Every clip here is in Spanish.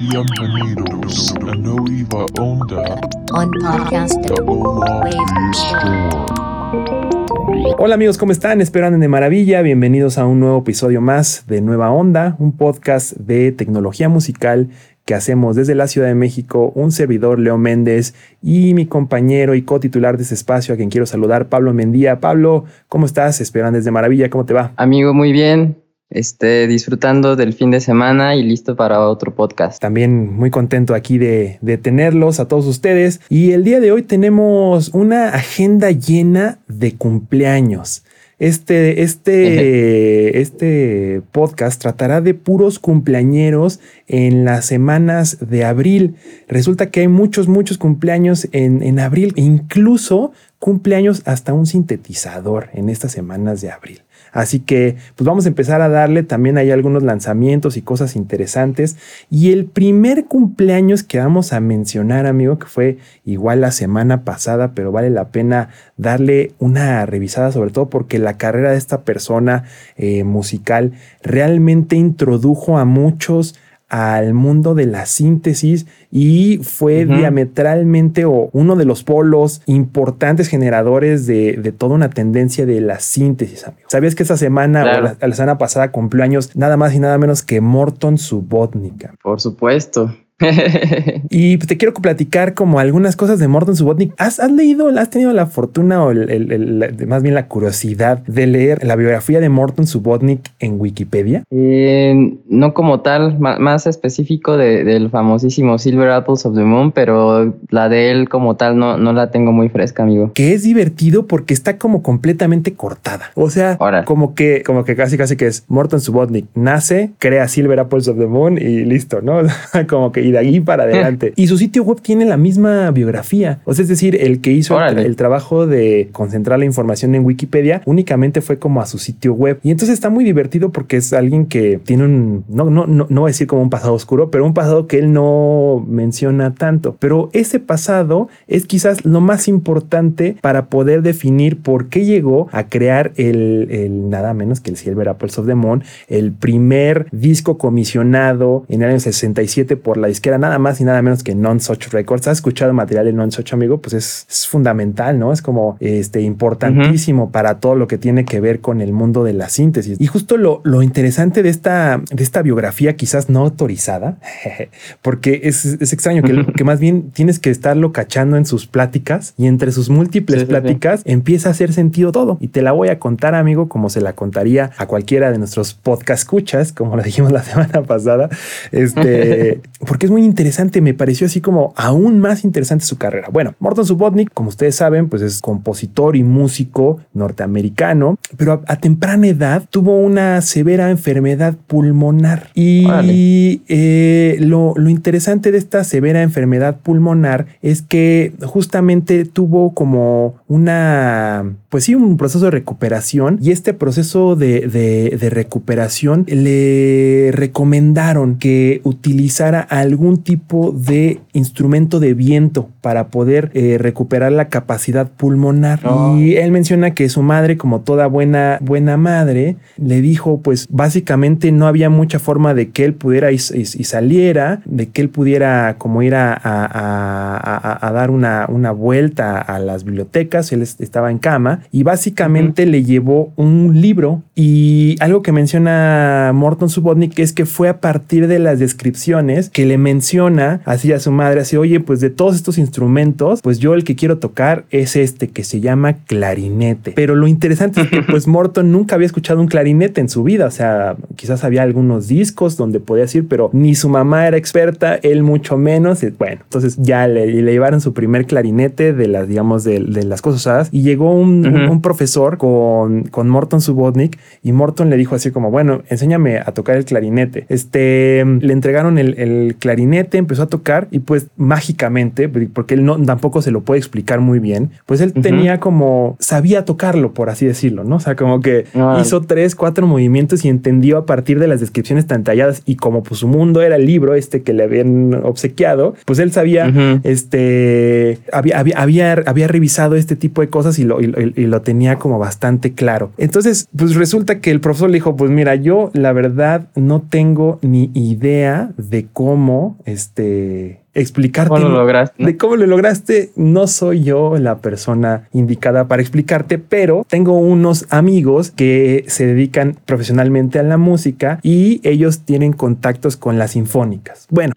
Bienvenidos a Nueva Onda. on podcast The Hola Wave Store. Hola amigos, ¿cómo están? Espero anden de maravilla. Bienvenidos a un nuevo episodio más de Nueva Onda, un podcast de tecnología musical que hacemos desde la Ciudad de México, un servidor Leo Méndez y mi compañero y cotitular de este espacio a quien quiero saludar, Pablo Mendía. Pablo, ¿cómo estás? Espero andes de maravilla, ¿cómo te va? Amigo, muy bien. Este, disfrutando del fin de semana y listo para otro podcast. También muy contento aquí de, de tenerlos a todos ustedes. Y el día de hoy tenemos una agenda llena de cumpleaños. Este, este, este podcast tratará de puros cumpleañeros en las semanas de abril. Resulta que hay muchos, muchos cumpleaños en, en abril, e incluso cumpleaños hasta un sintetizador en estas semanas de abril. Así que pues vamos a empezar a darle, también hay algunos lanzamientos y cosas interesantes. Y el primer cumpleaños que vamos a mencionar, amigo, que fue igual la semana pasada, pero vale la pena darle una revisada, sobre todo porque la carrera de esta persona eh, musical realmente introdujo a muchos al mundo de la síntesis y fue diametralmente o uno de los polos importantes generadores de, de toda una tendencia de la síntesis, amigo. ¿Sabías que esta semana Claro. o la, la semana pasada cumplió años nada más y nada menos que Morton Subotnik? amigo? Por supuesto. Y te quiero platicar como algunas cosas de Morton Subotnik. ¿Has, has leído, has tenido la fortuna o el- el- el- la- más bien la curiosidad de leer la biografía de Morton Subotnik en Wikipedia? Eh, no como tal, más específico de- del famosísimo Silver Apples of the Moon, pero la de él como tal no, no la tengo muy fresca, amigo. que es divertido porque está como completamente cortada. O sea, como que, como que casi casi que es Morton Subotnik nace, crea Silver Apples of the Moon y listo, ¿no? como que y de ahí para adelante. y su sitio web tiene la misma biografía. O sea, es decir, el que hizo el trabajo de concentrar la información en Wikipedia únicamente fue como a su sitio web. Y entonces está muy divertido porque es alguien que tiene un, no, no, no, no voy a decir como un pasado oscuro, pero un pasado que él no menciona tanto. Pero ese pasado es quizás lo más importante para poder definir por qué llegó a crear el, el nada menos que el Silver Apples of the Moon, el primer disco comisionado en el año 67 por la disquera nada más y nada menos que Non Such Records. ¿Has escuchado material de Non Such, amigo? Pues es, es fundamental, ¿no? Es como este importantísimo para todo lo que tiene que ver con el mundo de la síntesis. Y justo lo, lo interesante de esta, de esta biografía, quizás no autorizada, porque es, es extraño que, que más bien tienes que estarlo cachando en sus pláticas y entre sus múltiples Sí, sí, sí. pláticas empieza a hacer sentido todo. Y te la voy a contar, amigo, como se la contaría a cualquiera de nuestros podcast escuchas, como lo dijimos la semana pasada. Este, porque es muy interesante. Me pareció así como aún más interesante su carrera. Bueno, Morton Subotnik, como ustedes saben, pues es compositor y músico norteamericano, pero a, a temprana edad tuvo una severa enfermedad pulmonar. Y eh, lo, lo interesante de esta severa enfermedad pulmonar es que justamente tuvo como una, pues sí, un proceso de recuperación y este proceso de, de- de recuperación le recomendaron que utilizara algún tipo de instrumento de viento para poder eh, recuperar la capacidad pulmonar. Oh. Y él menciona que su madre, como toda buena, buena madre, le dijo, pues básicamente no había mucha forma de que él pudiera y, y- y saliera, de que él pudiera como ir a, a- a- dar una, una vuelta a las bibliotecas, él es- estaba en cama y básicamente le llevó un libro y algo que menciona Morton Subotnik es que fue a partir de las descripciones que le menciona así a su madre, así, oye, pues de todos estos instrumentos, pues yo el que quiero tocar es este que se llama clarinete. Pero lo interesante es que pues Morton nunca había escuchado un clarinete en su vida, o sea, quizás había algunos discos donde podía decir, pero ni su mamá era experta, él mucho menos. Bueno, entonces ya le, le llevaron su primer clarinete de las, digamos, de, de las cosas usadas y llegó un, profesor con, con Morton Subotnik y Morton le dijo así como, bueno, enséñame a tocar el clarinete. Este, le entregaron el, el clarinete, empezó a tocar y pues mágicamente, porque porque él no tampoco se lo puede explicar muy bien, pues él tenía como sabía tocarlo, por así decirlo, ¿no? O sea, como que Ah. hizo tres, cuatro movimientos y entendió a partir de las descripciones tan talladas y como pues su mundo era el libro este que le habían obsequiado, pues él sabía, este, había, había, había, había revisado este tipo de cosas y lo, y, lo- y lo tenía como bastante claro. Entonces, pues resulta que el profesor le dijo, pues mira, yo la verdad no tengo ni idea de cómo, este, explicarte. ¿Cómo lo lograste? De cómo lo lograste, no soy yo la persona indicada para explicarte, pero tengo unos amigos que se dedican profesionalmente a la música y ellos tienen contactos con las sinfónicas. Bueno,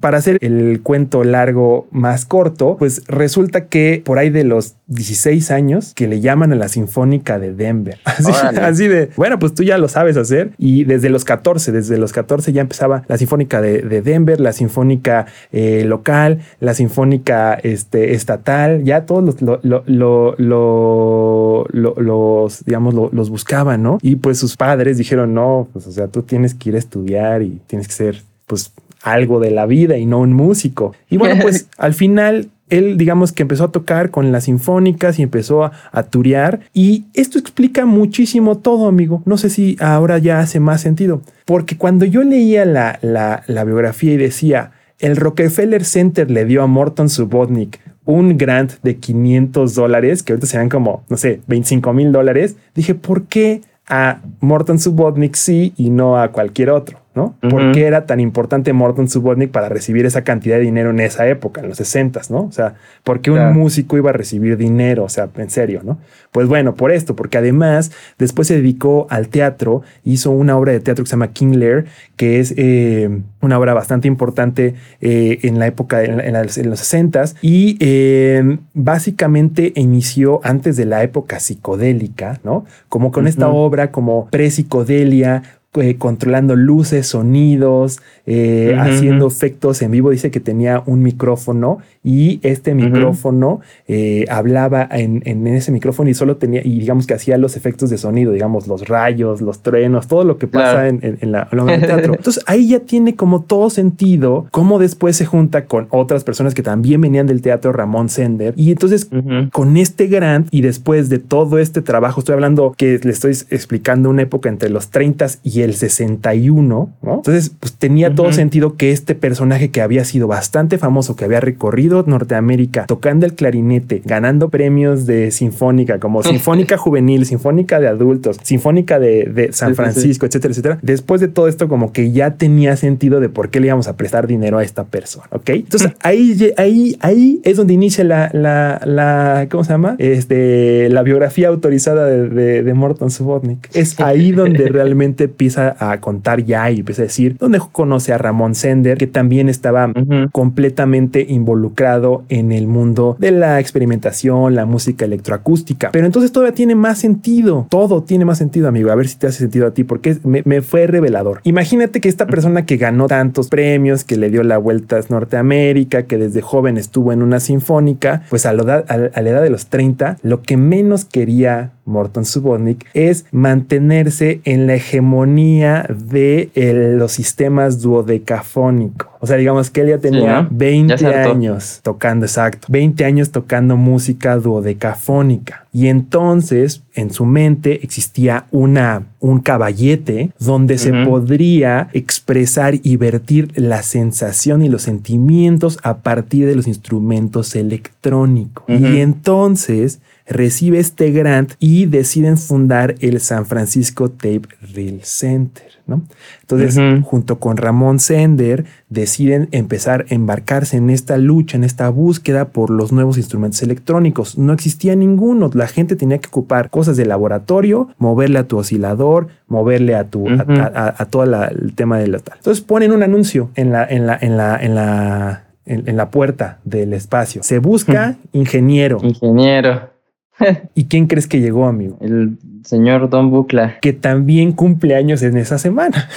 para hacer el cuento largo más corto, pues resulta que por ahí de los 16 años que le llaman a la Sinfónica de Denver. Así de, bueno, pues tú ya lo sabes hacer. Y desde los 14, desde los 14 ya empezaba la Sinfónica de, de Denver, la Sinfónica eh, local, la Sinfónica este, estatal, ya todos los, lo- lo- lo- lo- lo- los, digamos, lo- los buscaban, ¿no? Y pues sus padres dijeron, no, pues o sea, tú tienes que ir a estudiar y tienes que ser, pues, algo de la vida y no un músico. Y bueno, pues al final él, digamos que empezó a tocar con las sinfónicas y empezó a, a turear. Y esto explica muchísimo todo, amigo. No sé si ahora ya hace más sentido. Porque cuando yo leía la, la, la biografía y decía, el Rockefeller Center le dio a Morton Subotnick un grant de 500 dólares, que ahorita serían como, no sé, 25 mil dólares, dije, ¿por qué a Morton Subotnick sí y no a cualquier otro? ¿No? ¿Por qué era tan importante Morton Subotnick para recibir esa cantidad de dinero en esa época, en los 60, ¿no? O sea, ¿por qué un Claro. músico iba a recibir dinero? O sea, en serio, ¿no? Pues bueno, por esto, porque además después se dedicó al teatro, hizo una obra de teatro que se llama King Lear, que es eh, una obra bastante importante eh, en la época, en, en las- en los 60 y eh, básicamente inició antes de la época psicodélica, ¿no? Como con esta obra como pre-psicodelia, eh, controlando luces, sonidos, eh, haciendo efectos en vivo. Dice que tenía un micrófono y este micrófono eh, hablaba en, en ese micrófono y solo tenía, y digamos que hacía los efectos de sonido, digamos, los rayos, los truenos, todo lo que pasa Claro. en, en- en la, en de teatro. Entonces ahí ya tiene como todo sentido cómo después se junta con otras personas que también venían del teatro, Ramón Sender, y entonces con este grant y después de todo este trabajo, estoy hablando que le estoy explicando una época entre los 30 y el 61, ¿no? Entonces, pues tenía todo sentido que este personaje que había sido bastante famoso, que había recorrido Norteamérica tocando el clarinete, ganando premios de sinfónica, como sinfónica juvenil, sinfónica de adultos, sinfónica de, de San Sí, sí, sí. Francisco, etcétera, etcétera. Después de todo esto, como que ya tenía sentido de por qué le íbamos a prestar dinero a esta persona, ¿ok? Entonces ahí, ahí, ahí es donde inicia la, la, la, ¿cómo se llama? Este, la biografía autorizada de, de, de Morton Subotnick. Es ahí donde realmente empieza a contar ya y empieza a decir, donde conoce a Ramón Sender, que también estaba completamente involucrado en el mundo de la experimentación, la música electroacústica. Pero entonces todavía tiene más sentido. Todo tiene más sentido, amigo. A ver si te hace sentido a ti, porque me, me fue revelador. Imagínate que esta persona que ganó tantos premios, que le dio la vuelta a Norteamérica, que desde joven estuvo en una sinfónica, pues a la edad, a la edad de los 30, lo que menos quería Morton Subotnick es mantenerse en la hegemonía de el- los sistemas duodecafónicos. O sea, digamos que él ya tenía ¿no? 20 Ya se hartó. años tocando, exacto, 20 años tocando música duodecafónica. Y entonces en su mente existía una, un caballete donde se podría expresar y vertir la sensación y los sentimientos a partir de los instrumentos electrónicos. Y entonces recibe este grant y deciden fundar el San Francisco Tape Reel Center, ¿no? Entonces, junto con Ramón Sender, deciden empezar a embarcarse en esta lucha, en esta búsqueda por los nuevos instrumentos electrónicos. No existía ninguno. La gente tenía que ocupar cosas de laboratorio, moverle a tu oscilador, moverle a tu a, Ujú. a- a- a todo la- el tema de la tal. Entonces ponen un anuncio en la en la en la en la en, en la puerta del espacio. Se busca ingeniero. Ingeniero. ¿Y quién crees que llegó, amigo? El señor Don Bucla. Que también cumple años en esa semana.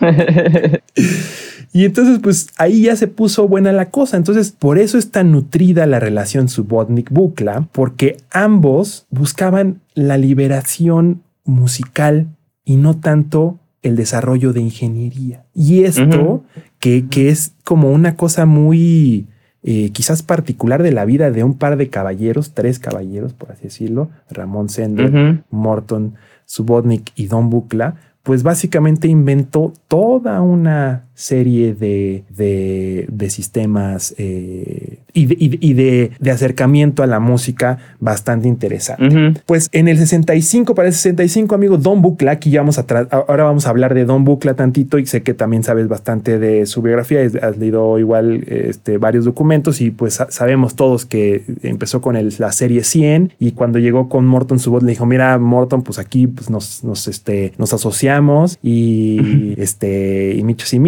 Y entonces, pues ahí ya se puso buena la cosa. Entonces, por eso es tan nutrida la relación Subotnik-Bukla, porque ambos buscaban la liberación musical y no tanto el desarrollo de ingeniería. Y esto, que, que es como una cosa muy eh, quizás particular de la vida de un par de caballeros, tres caballeros, por así decirlo, Ramón Sender. Morton, Subotnik y Don Bucla, pues básicamente inventó toda una serie de, de, de sistemas eh, y, de, y de- acercamiento a la música bastante interesante. Pues en el 65, para el 65, amigo, Don Bucla, aquí ya vamos a ahora vamos a hablar de Don Bucla tantito y sé que también sabes bastante de su biografía, has leído igual este, varios documentos y pues sa- sabemos todos que empezó con el- la serie 100 y cuando llegó con Morton su voz le dijo, mira Morton, pues aquí pues, nos, nos, este, nos asociamos y, este, y michos y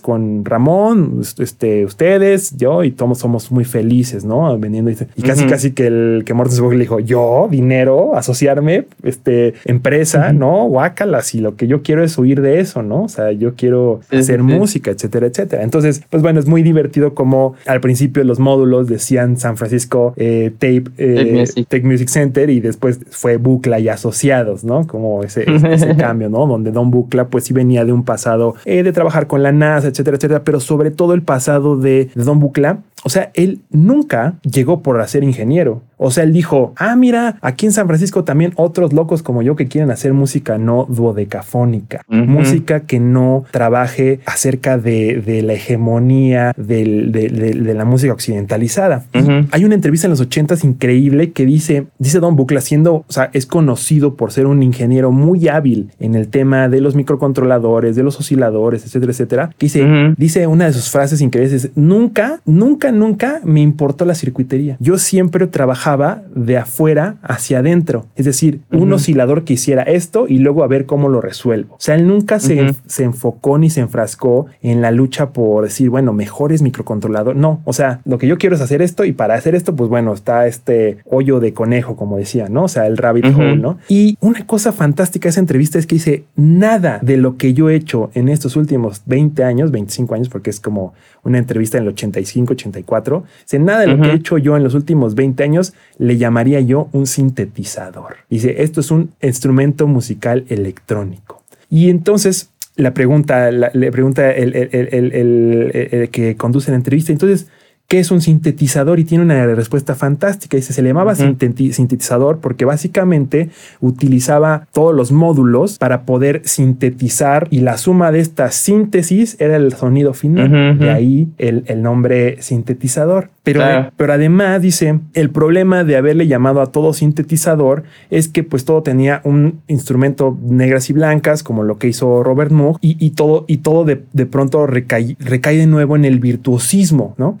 con Ramón, este, ustedes, yo y todos somos muy felices, ¿no? Vendiendo y, y casi casi que el que Morton Subotnik le dijo, yo, dinero, asociarme, este, empresa. ¿no? Guácalas y lo que yo quiero es huir de eso, ¿no? O sea, yo quiero hacer música, etcétera, etcétera. Entonces, pues bueno, es muy divertido como al principio los módulos decían San Francisco eh, Tape, eh, Tape Music. Tape Music Center y después fue Bucla y Asociados, ¿no? Como ese, ese- ese cambio, ¿no? Donde Don Bucla pues sí venía de un pasado eh, de trabajar con la Etcétera, etcétera, pero sobre todo el pasado de, Don Bucla. O sea, él nunca llegó por ser ingeniero. O sea, él dijo, ah, mira, aquí en San Francisco también otros locos como yo que quieren hacer música no duodecafónica, Ujú. música que no trabaje acerca de, de la hegemonía del- de, de- de la música occidentalizada. Y Ujú. Hay una entrevista en los ochentas increíble que dice, dice Don Bucla, siendo, o sea, es conocido por ser un ingeniero muy hábil en el tema de los microcontroladores, de los osciladores, etcétera, etcétera. que dice, Ujú. dice una de sus frases increíbles, es, nunca, nunca, nunca me importó la circuitería. Yo siempre trabajaba de afuera hacia adentro. Es decir, un oscilador que hiciera esto y luego a ver cómo lo resuelvo. O sea, él nunca se, se enfocó ni se enfrascó en la lucha por decir, bueno, mejores microcontrolador. No, o sea, lo que yo quiero es hacer esto y para hacer esto, pues bueno, está este hoyo de conejo, como decía, ¿no? O sea, el rabbit hole, ¿no? Y una cosa fantástica de esa entrevista es que dice, nada de lo que yo he hecho en estos últimos 20 años, 25 años, porque es como una entrevista en el 85, 84, dice, nada de lo que he hecho yo en los últimos 20 años le llamaría yo un sintetizador. Dice, esto es un instrumento musical electrónico. Y entonces la pregunta, la- le pregunta el, el- el- el- que conduce la entrevista, entonces, ¿qué es un sintetizador? Y tiene una respuesta fantástica. Dice, se le llamaba sintetizador porque básicamente utilizaba todos los módulos para poder sintetizar y la suma de esta síntesis era el sonido final. De ahí el, el nombre sintetizador. Pero, Claro. pero además dice, el problema de haberle llamado a todo sintetizador es que pues todo tenía un instrumento negras y blancas, como lo que hizo Robert Moog, y, y todo, y todo de, de pronto recae, recae de nuevo en el virtuosismo, ¿no?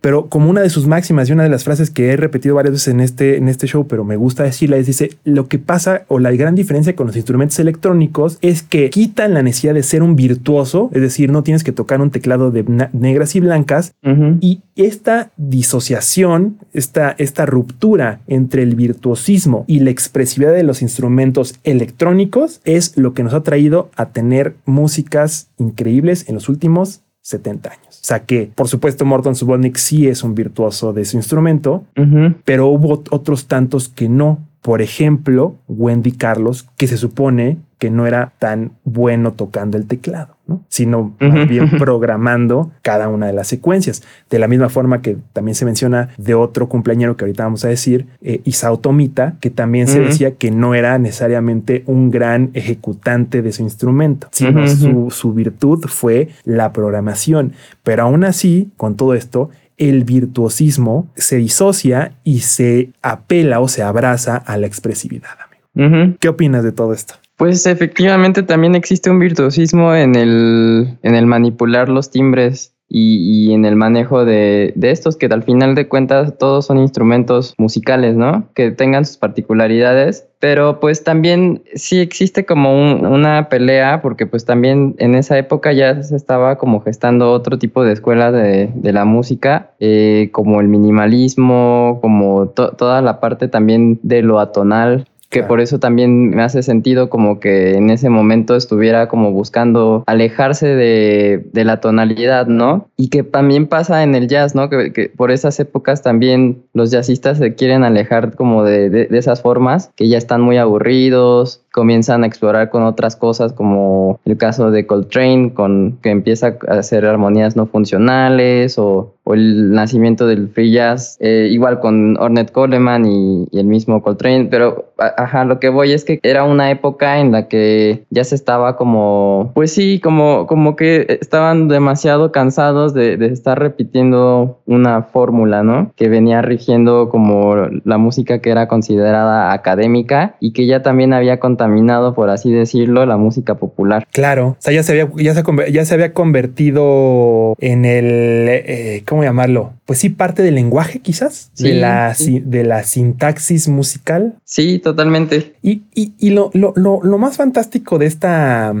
Pero como una de sus máximas y una de las frases que he repetido varias veces en este, en este show, pero me gusta decirla, es dice, lo que pasa o la gran diferencia con los instrumentos electrónicos es que quitan la necesidad de ser un virtuoso, es decir, no tienes que tocar un teclado de negras y blancas, y esta disociación, esta, esta ruptura entre el virtuosismo y la expresividad de los instrumentos electrónicos es lo que nos ha traído a tener músicas increíbles en los últimos 70 años. O sea que, por supuesto, Morton Subotnick sí es un virtuoso de su instrumento, pero hubo otros tantos que no. Por ejemplo, Wendy Carlos, que se supone que no era tan bueno tocando el teclado, ¿no? sino bien programando cada una de las secuencias. De la misma forma que también se menciona de otro cumpleañero que ahorita vamos a decir, eh, Isao Tomita, que también se decía que no era necesariamente un gran ejecutante de su instrumento, sino su, virtud fue la programación. Pero aún así, con todo esto, el virtuosismo se disocia y se apela o se abraza a la expresividad. amigo. ¿Qué opinas de todo esto? Pues efectivamente también existe un virtuosismo en el, en el manipular los timbres y, y en el manejo de, de estos, que al final de cuentas todos son instrumentos musicales, ¿no? Que tengan sus particularidades, pero pues también sí existe como un- una pelea, porque pues también en esa época ya se estaba como gestando otro tipo de escuela de, de la música, eh, como el minimalismo, como to- toda la parte también de lo atonal que Claro. por eso también me hace sentido como que en ese momento estuviera como buscando alejarse de, de la tonalidad, ¿no? y que también pasa en el jazz, ¿no? Que, por esas épocas también los jazzistas se quieren alejar como de, de, esas formas, que ya están muy aburridos, comienzan a explorar con otras cosas, como el caso de Coltrane, con, que empieza a hacer armonías no funcionales, o, el nacimiento del free jazz, eh, igual con Ornette Coleman y, y, el mismo Coltrane, pero ajá, lo que voy es que era una época en la que ya se estaba como, pues sí, como, como que estaban demasiado cansados de, estar repitiendo una fórmula, ¿no? Que venía rigiendo como la música que era considerada académica y que ya también había contaminado, por así decirlo, la música popular. Claro, o sea, ya se había, ya se, ya se había convertido en el, eh, ¿cómo llamarlo? Pues sí, parte del lenguaje quizás, de, la, de la sintaxis musical. Sí, totalmente. Y, y, y lo, lo, lo, lo más fantástico de esta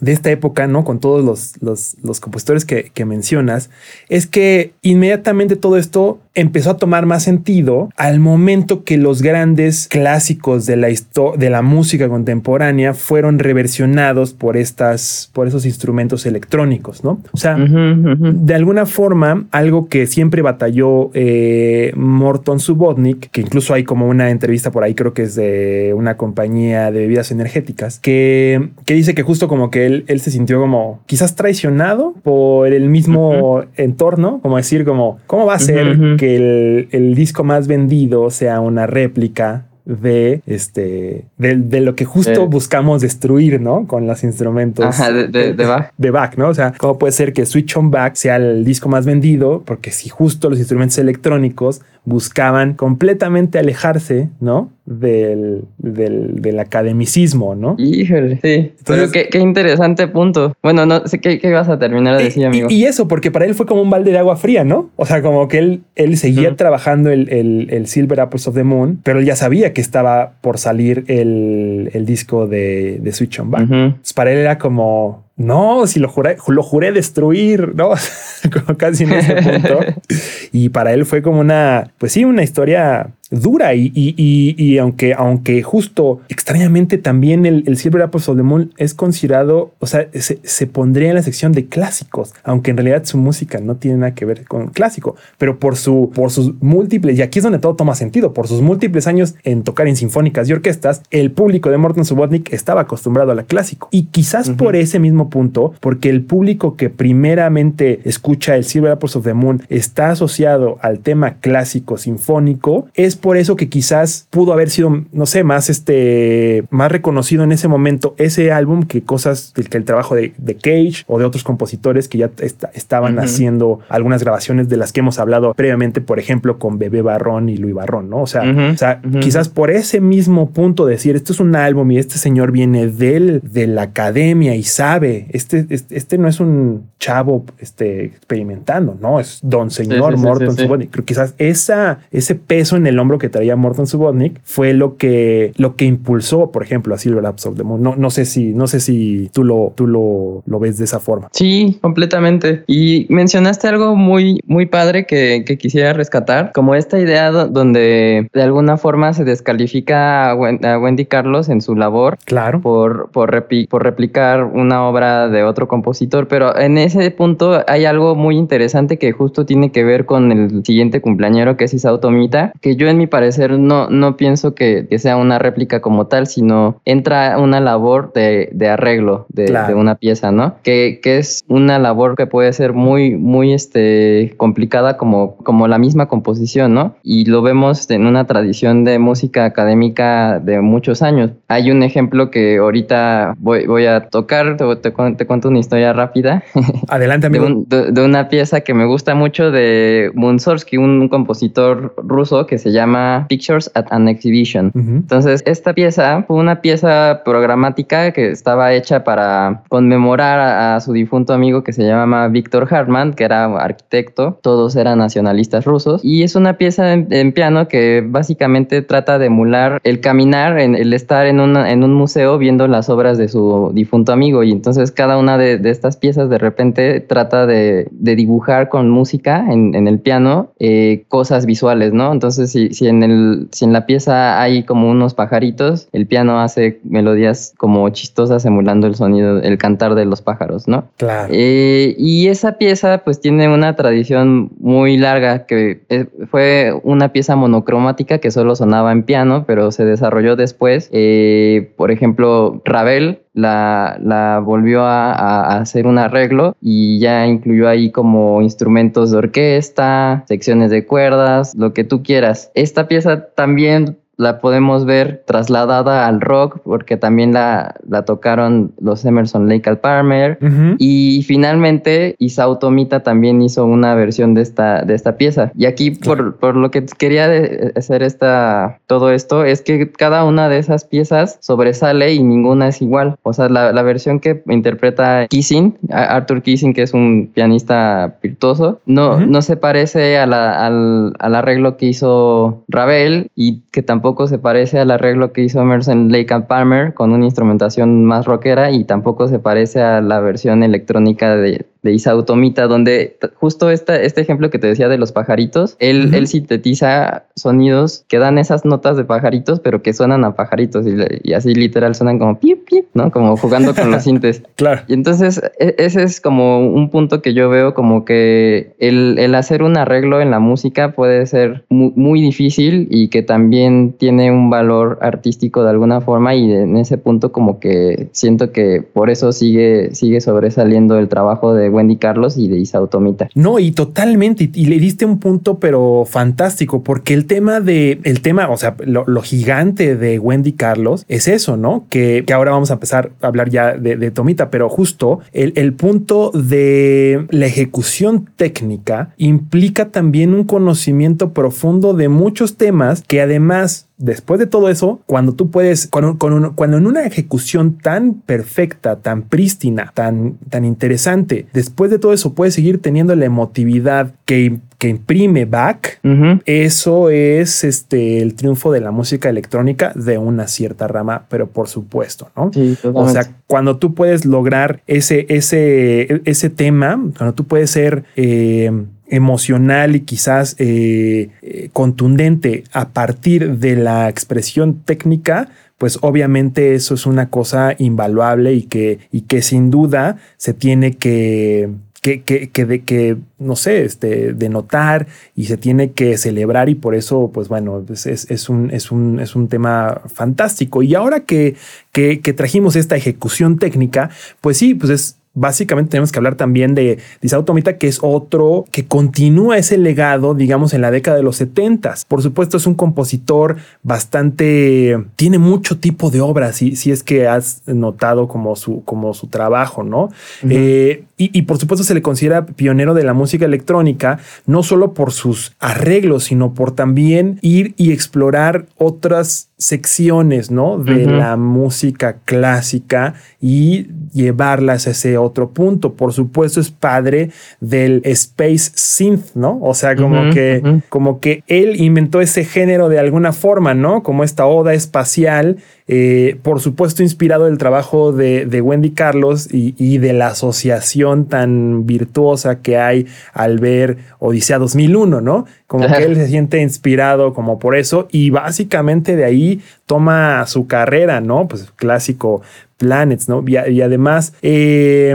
de esta época, ¿no? Con todos los, los, los compositores que, que, mencionas, es que inmediatamente todo esto empezó a tomar más sentido al momento que los grandes clásicos de la, de la música contemporánea fueron reversionados por, estas, por esos instrumentos electrónicos, ¿no? O sea, de alguna forma, algo que siempre batalló eh, Morton Subotnik, que incluso hay como una entrevista por ahí, creo que es de una compañía de bebidas energéticas, que, que dice que justo como que él, él se sintió como quizás traicionado por el mismo entorno, como decir como, ¿cómo va a ser que el, el disco más vendido sea una réplica de este de, lo que justo buscamos destruir, ¿no? Con los instrumentos de, de, de, Bach. De Bach, ¿no? O sea, ¿cómo puede ser que Switch on Back sea el disco más vendido? Porque si justo los instrumentos electrónicos buscaban completamente alejarse, ¿no? Del, del, del academicismo, ¿no? Híjole, sí. Pero qué, qué, interesante punto. Bueno, no sé qué, qué vas a terminar de decir, amigo. Y, eso, porque para él fue como un balde de agua fría, ¿no? O sea, como que él, él seguía trabajando el, el, el, Silver Apples of the Moon, pero él ya sabía que estaba por salir el, el disco de, de Switch on Back. para él era como, no, si lo juré, lo juré destruir, ¿no? como casi en ese punto. y para él fue como una, pues sí, una historia dura y, y, y, aunque, aunque justo extrañamente también el, el, Silver Apples of the Moon es considerado, o sea, se, se, pondría en la sección de clásicos, aunque en realidad su música no tiene nada que ver con clásico, pero por, su, por sus múltiples, y aquí es donde todo toma sentido, por sus múltiples años en tocar en sinfónicas y orquestas, el público de Morton Subotnick estaba acostumbrado a la clásico. Y quizás por ese mismo punto, porque el público que primeramente escucha el Silver Apples of the Moon está asociado al tema clásico sinfónico, es por eso que quizás pudo haber sido, no sé, más este, más reconocido en ese momento ese álbum que cosas del que el trabajo de, de, Cage o de otros compositores que ya estaban haciendo algunas grabaciones de las que hemos hablado previamente, por ejemplo, con Bebé Barrón y Luis Barrón, ¿no? O sea, o sea quizás por ese mismo punto decir, esto es un álbum y este señor viene del, de la academia y sabe, este, este, este no es un chavo este, experimentando, no, es don señor Morton sí, Quizás esa, ese peso en el hombro que traía Morton Subotnick fue lo que, lo que impulsó, por ejemplo, a Silver Apps of the Moon. No, no sé si, no sé si tú lo, tú lo, lo ves de esa forma. Sí, completamente. Y mencionaste algo muy, muy padre que, que quisiera rescatar, como esta idea donde de alguna forma se descalifica a Wendy Carlos en su labor. Claro. Por, por, por replicar una obra de otro compositor, pero en ese punto hay algo muy interesante que justo tiene que ver con el siguiente cumpleañero que es Isao Tomita, que yo en mi parecer no, no pienso que, que, sea una réplica como tal, sino entra una labor de, de arreglo de, de, una pieza, ¿no? Que, que, es una labor que puede ser muy, muy este, complicada como, como la misma composición, ¿no? Y lo vemos en una tradición de música académica de muchos años. Hay un ejemplo que ahorita voy, voy a tocar, te, te, te cuento una historia rápida. Adelante, amigo. De, de, una pieza que me gusta mucho de Munsorsky, un compositor ruso que se llama Pictures at an Exhibition. Entonces, esta pieza fue una pieza programática que estaba hecha para conmemorar a, su difunto amigo que se llama Víctor Hartmann, que era arquitecto, todos eran nacionalistas rusos, y es una pieza en, piano que básicamente trata de emular el caminar, en, el estar en, una, en un museo viendo las obras de su difunto amigo, y entonces cada una de, de estas piezas de repente trata de, de dibujar con música en, en el piano eh, cosas visuales, ¿no? Entonces, si, si, en el, si en la pieza hay como unos pajaritos, el piano hace melodías como chistosas emulando el sonido, el cantar de los pájaros, ¿no? Claro. Eh, y esa pieza pues tiene una tradición muy larga que eh, fue una pieza monocromática que solo sonaba en piano, pero se desarrolló después. Eh, por ejemplo, Ravel la, la volvió a, a, hacer un arreglo y ya incluyó ahí como instrumentos de orquesta, secciones de cuerdas, lo que tú quieras. Esta pieza también la podemos ver trasladada al rock porque también la, la tocaron los Emerson Lake al Palmer Ujú. y finalmente Isao Tomita también hizo una versión de esta, de esta pieza y aquí por, por lo que quería hacer esta, todo esto es que cada una de esas piezas sobresale y ninguna es igual o sea la, la versión que interpreta Kissing Arthur Kissing que es un pianista virtuoso no, Ujú. no se parece a la- al, al arreglo que hizo Ravel y que tampoco se parece al arreglo que hizo Emerson Lake and Palmer con una instrumentación más rockera y tampoco se parece a la versión electrónica de, de Isao Tomita, donde justo esta, este ejemplo que te decía de los pajaritos, él, él sintetiza sonidos que dan esas notas de pajaritos, pero que suenan a pajaritos y, así literal suenan como pip, pip, ¿no? Como jugando con los sintes. Claro. Y entonces e- ese es como un punto que yo veo como que el, el hacer un arreglo en la música puede ser mu- muy, difícil y que también tiene un valor artístico de alguna forma y en ese punto como que siento que por eso sigue, sigue sobresaliendo el trabajo de Wendy Carlos y de Isao Tomita. No, y totalmente, y, le diste un punto, pero fantástico, porque el tema de, el tema, o sea, lo, lo gigante de Wendy Carlos es eso, ¿no? Que, que ahora vamos a empezar a hablar ya de, de Tomita, pero justo el, el punto de la ejecución técnica implica también un conocimiento profundo de muchos temas que además Después de todo eso, cuando tú puedes, cuando en una ejecución tan perfecta, tan prístina, tan, tan interesante, después de todo eso puedes seguir teniendo la emotividad que, que imprime Bach, Ujú. eso es este, el triunfo de la música electrónica de una cierta rama, pero por supuesto, ¿no? Sí, O sea, cuando tú puedes lograr ese, ese, ese tema, cuando tú puedes ser eh, emocional y quizás eh, eh, contundente a partir de la expresión técnica, pues obviamente eso es una cosa invaluable y que, y que sin duda se tiene que, que, que, que, de, que no sé, este, denotar y se tiene que celebrar y por eso, pues bueno, es, es, un, es, un, es un tema fantástico. Y ahora que, que, que trajimos esta ejecución técnica, pues sí, pues es básicamente tenemos que hablar también de Isao Tomita, que es otro que continúa ese legado, digamos, en la década de los 70. Por supuesto, es un compositor bastante, tiene mucho tipo de obras, si, si es que has notado como su, como su trabajo, ¿no? Eh, y, y por supuesto se le considera pionero de la música electrónica, no solo por sus arreglos, sino por también ir y explorar otras secciones, ¿no? De la música clásica y llevarlas a ese otro punto. Por supuesto, es padre del space synth, ¿no? O sea, como que, como que él inventó ese género de alguna forma, ¿no? Como esta oda espacial, eh, por supuesto, inspirado del trabajo de, de Wendy Carlos y, y de la asociación tan virtuosa que hay al ver Odisea 2001, ¿no? Como que él se siente inspirado como por eso y básicamente de ahí toma su carrera, ¿no? Pues clásico Planets, ¿no? Y, además, eh,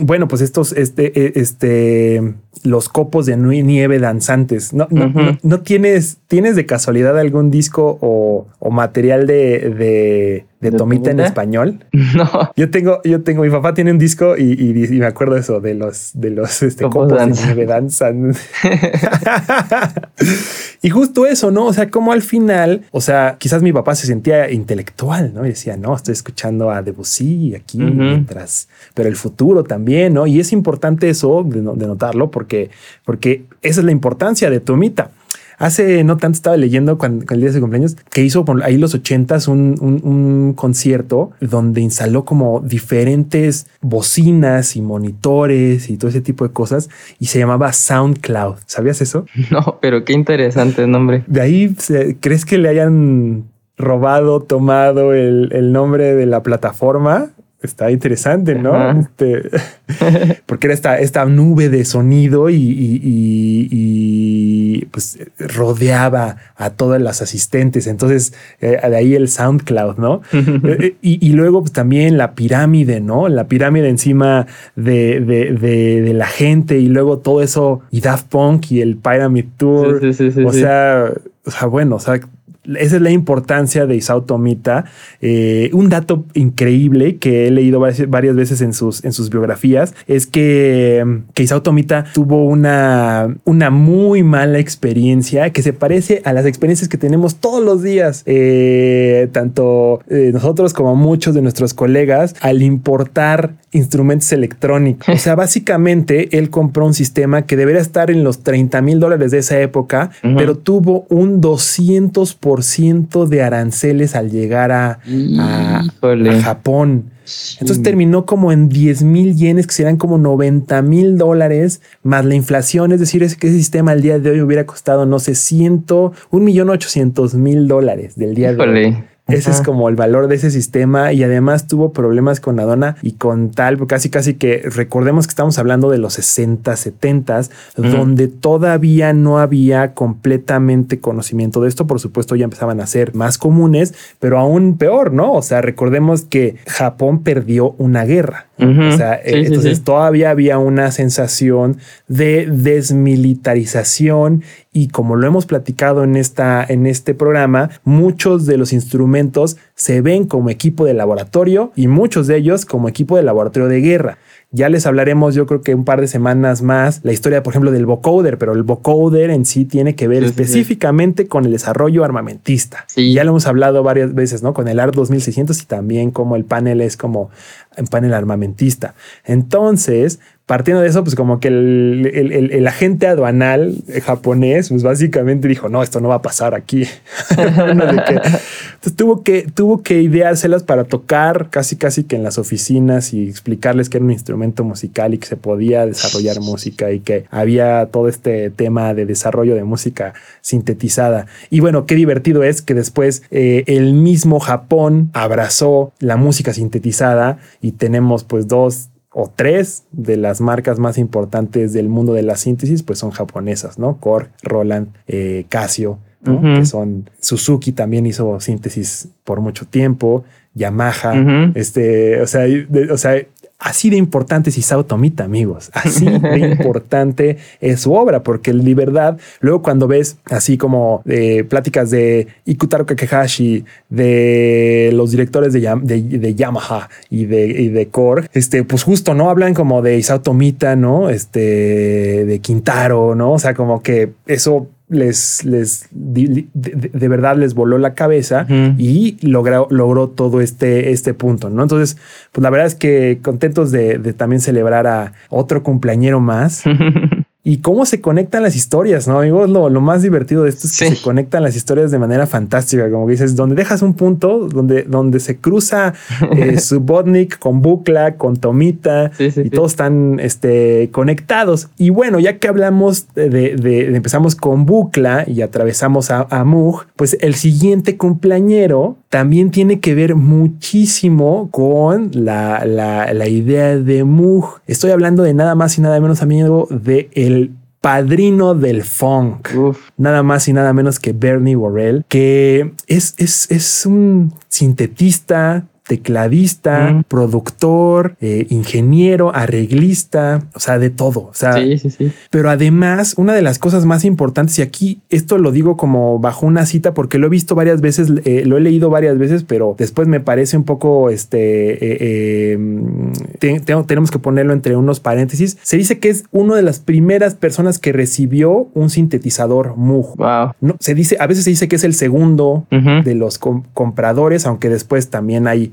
bueno, pues estos, este, eh, este, los copos de nieve danzantes. ¿No, no, no- no tienes, tienes de casualidad algún disco o, o material de, de, de ¿De Tomita en español? No, Yo tengo, yo tengo, mi papá tiene un disco y, y- y me acuerdo eso de los, de los este, Copos copos de nieve danzan. y justo eso, ¿no? O sea, como al final, o sea, quizás mi papá se sentía intelectual, ¿no? Y decía, no, estoy escuchando a Debussy aquí mientras, pero el futuro también, ¿no? Y es importante eso de notarlo porque, porque esa es la importancia de Tomita. Hace no tanto estaba leyendo cuando, con el día de su cumpleaños que hizo por ahí los ochentas un, un, un concierto donde instaló como diferentes bocinas y monitores y todo ese tipo de cosas y se llamaba SoundCloud. ¿Sabías eso? no, pero qué interesante nombre. De ahí crees que le hayan robado, tomado el, el nombre de la plataforma. Está interesante, ¿no? Ajá. Este, porque era esta, esta nube de sonido y, y- y- y, pues rodeaba a todas las asistentes. Entonces, eh, de ahí el SoundCloud, ¿no? Eh, y, luego pues, también la pirámide, ¿no? La pirámide encima de, de- de- de la gente y luego todo eso y Daft Punk y el Pyramid Tour. Sí, sí, sí, sí, o, sea, o sea, bueno, o sea, esa es la importancia de Isao Tomita. Eh, un dato increíble que he leído varias, veces en sus, en sus biografías es que, que Isao Tomita tuvo una, una muy mala experiencia que se parece a las experiencias que tenemos todos los días, eh, tanto eh, nosotros como muchos de nuestros colegas, al importar instrumentos electrónicos. O sea, básicamente él compró un sistema que debería estar en los 30 mil dólares de esa época, pero tuvo un 200% de aranceles al llegar a, a- Japón. Entonces Sí. terminó como en 10 mil yenes, que serían como 90 mil dólares, más la inflación. Es decir, es que ese sistema al día de hoy hubiera costado, no sé, ciento, un millón ochocientos mil dólares del día de hoy. Ese es como el valor de ese sistema y además tuvo problemas con Adona y con tal, casi casi que recordemos que estamos hablando de los 60, 70, Ujú. donde todavía no había completamente conocimiento de esto. Por supuesto, ya empezaban a ser más comunes, pero aún peor, ¿no? O sea, recordemos que Japón perdió una guerra. O sea, Sí, eh, sí, entonces sí. todavía había una sensación de desmilitarización y como lo hemos platicado en esta en este programa, muchos de los instrumentos se ven como equipo de laboratorio y muchos de ellos como equipo de laboratorio de guerra. Ya les hablaremos, yo creo que un par de semanas más, la historia, por ejemplo, del vocoder, pero el vocoder en sí tiene que ver Sí, sí, sí. específicamente con el desarrollo armamentista. Sí. Ya lo hemos hablado varias veces, ¿no? Con el ART 2600 y también como el panel es como un panel armamentista. Entonces, partiendo de eso, pues como que el, el- el- agente aduanal japonés, pues básicamente dijo, no, esto no va a pasar aquí. Entonces tuvo que, tuvo que ideárselas para tocar casi casi que en las oficinas y explicarles que era un instrumento musical y que se podía desarrollar música y que había todo este tema de desarrollo de música sintetizada. Y bueno, qué divertido es que después eh, el mismo Japón abrazó la música sintetizada y tenemos pues dos o tres de las marcas más importantes del mundo de la síntesis, pues son japonesas, ¿no? Korg, Roland, eh, Casio, ¿no? Que son Suzuki también hizo síntesis por mucho tiempo, Yamaha, este, o sea, de- o sea, así de importante es Isao Tomita, amigos, así de importante es su obra, porque de verdad, luego cuando ves así como eh, pláticas de Ikutaro Kakehashi, de los directores de, Yam- de, de Yamaha y de, y de Korg, este, pues justo, ¿no? Hablan como de Isao Tomita, ¿no? Este, de Quintaro, ¿no? O sea, como que eso les, les de, verdad les voló la cabeza y logró, logró todo este, este punto, ¿no? Entonces, pues la verdad es que contentos de, de también celebrar a otro cumpleañero más y cómo se conectan las historias, ¿no? Amigos, lo, lo más divertido de esto es que Sí. se conectan las historias de manera fantástica, como dices, donde dejas un punto, donde, donde se cruza eh, Subotnik con Bucla, con Tomita, Sí, sí, y todos están este, conectados. Y bueno, ya que hablamos de, de- de- empezamos con Bucla y atravesamos a, a Moog, pues el siguiente cumpleañero también tiene que ver muchísimo con la, la- la idea de Moog. Estoy hablando de nada más y nada menos, amigo, de el padrino del funk Uf. nada más y nada menos que Bernie Worrell, que es, es, es un sintetista, tecladista, Mm. productor, eh, ingeniero, arreglista, o sea, de todo. O sea, Sí, sí, sí. pero además, una de las cosas más importantes, y aquí esto lo digo como bajo una cita, porque lo he visto varias veces, eh, lo he leído varias veces, pero después me parece un poco, este, eh, te- tengo- tenemos que ponerlo entre unos paréntesis. Se dice que es una de las primeras personas que recibió un sintetizador Moog. Wow. No, se dice, a veces se dice que es el segundo de los com- compradores, aunque después también hay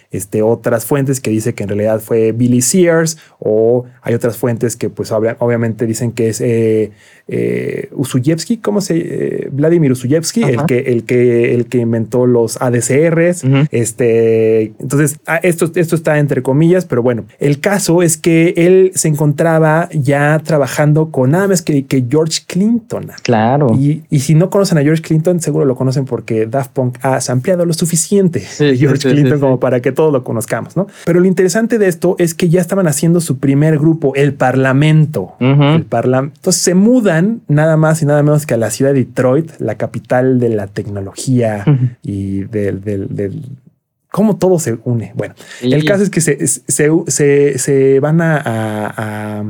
este, otras fuentes que dice que en realidad fue Billy Sears o hay otras fuentes que pues obvia- obviamente dicen que es eh, eh, Usuyevsky, ¿cómo se? eh, Vladimir Usuyevsky, el que, el, que, el que inventó los ADCRs. Este, entonces, ah, esto, esto está entre comillas, pero bueno, el caso es que él se encontraba ya trabajando con nada más que, que George Clinton. Claro. Y, y si no conocen a George Clinton, seguro lo conocen porque Daft Punk ha ampliado lo suficiente Sí, de sí, George sí, Clinton sí. como para que todos lo conozcamos, ¿no? Pero lo interesante de esto es que ya estaban haciendo su primer grupo, el Parlamento. El Parlam- Entonces se mudan nada más y nada menos que a la ciudad de Detroit, la capital de la tecnología y del, del, del- cómo todo se une. Bueno, el caso es que se, se, se- se van a, a-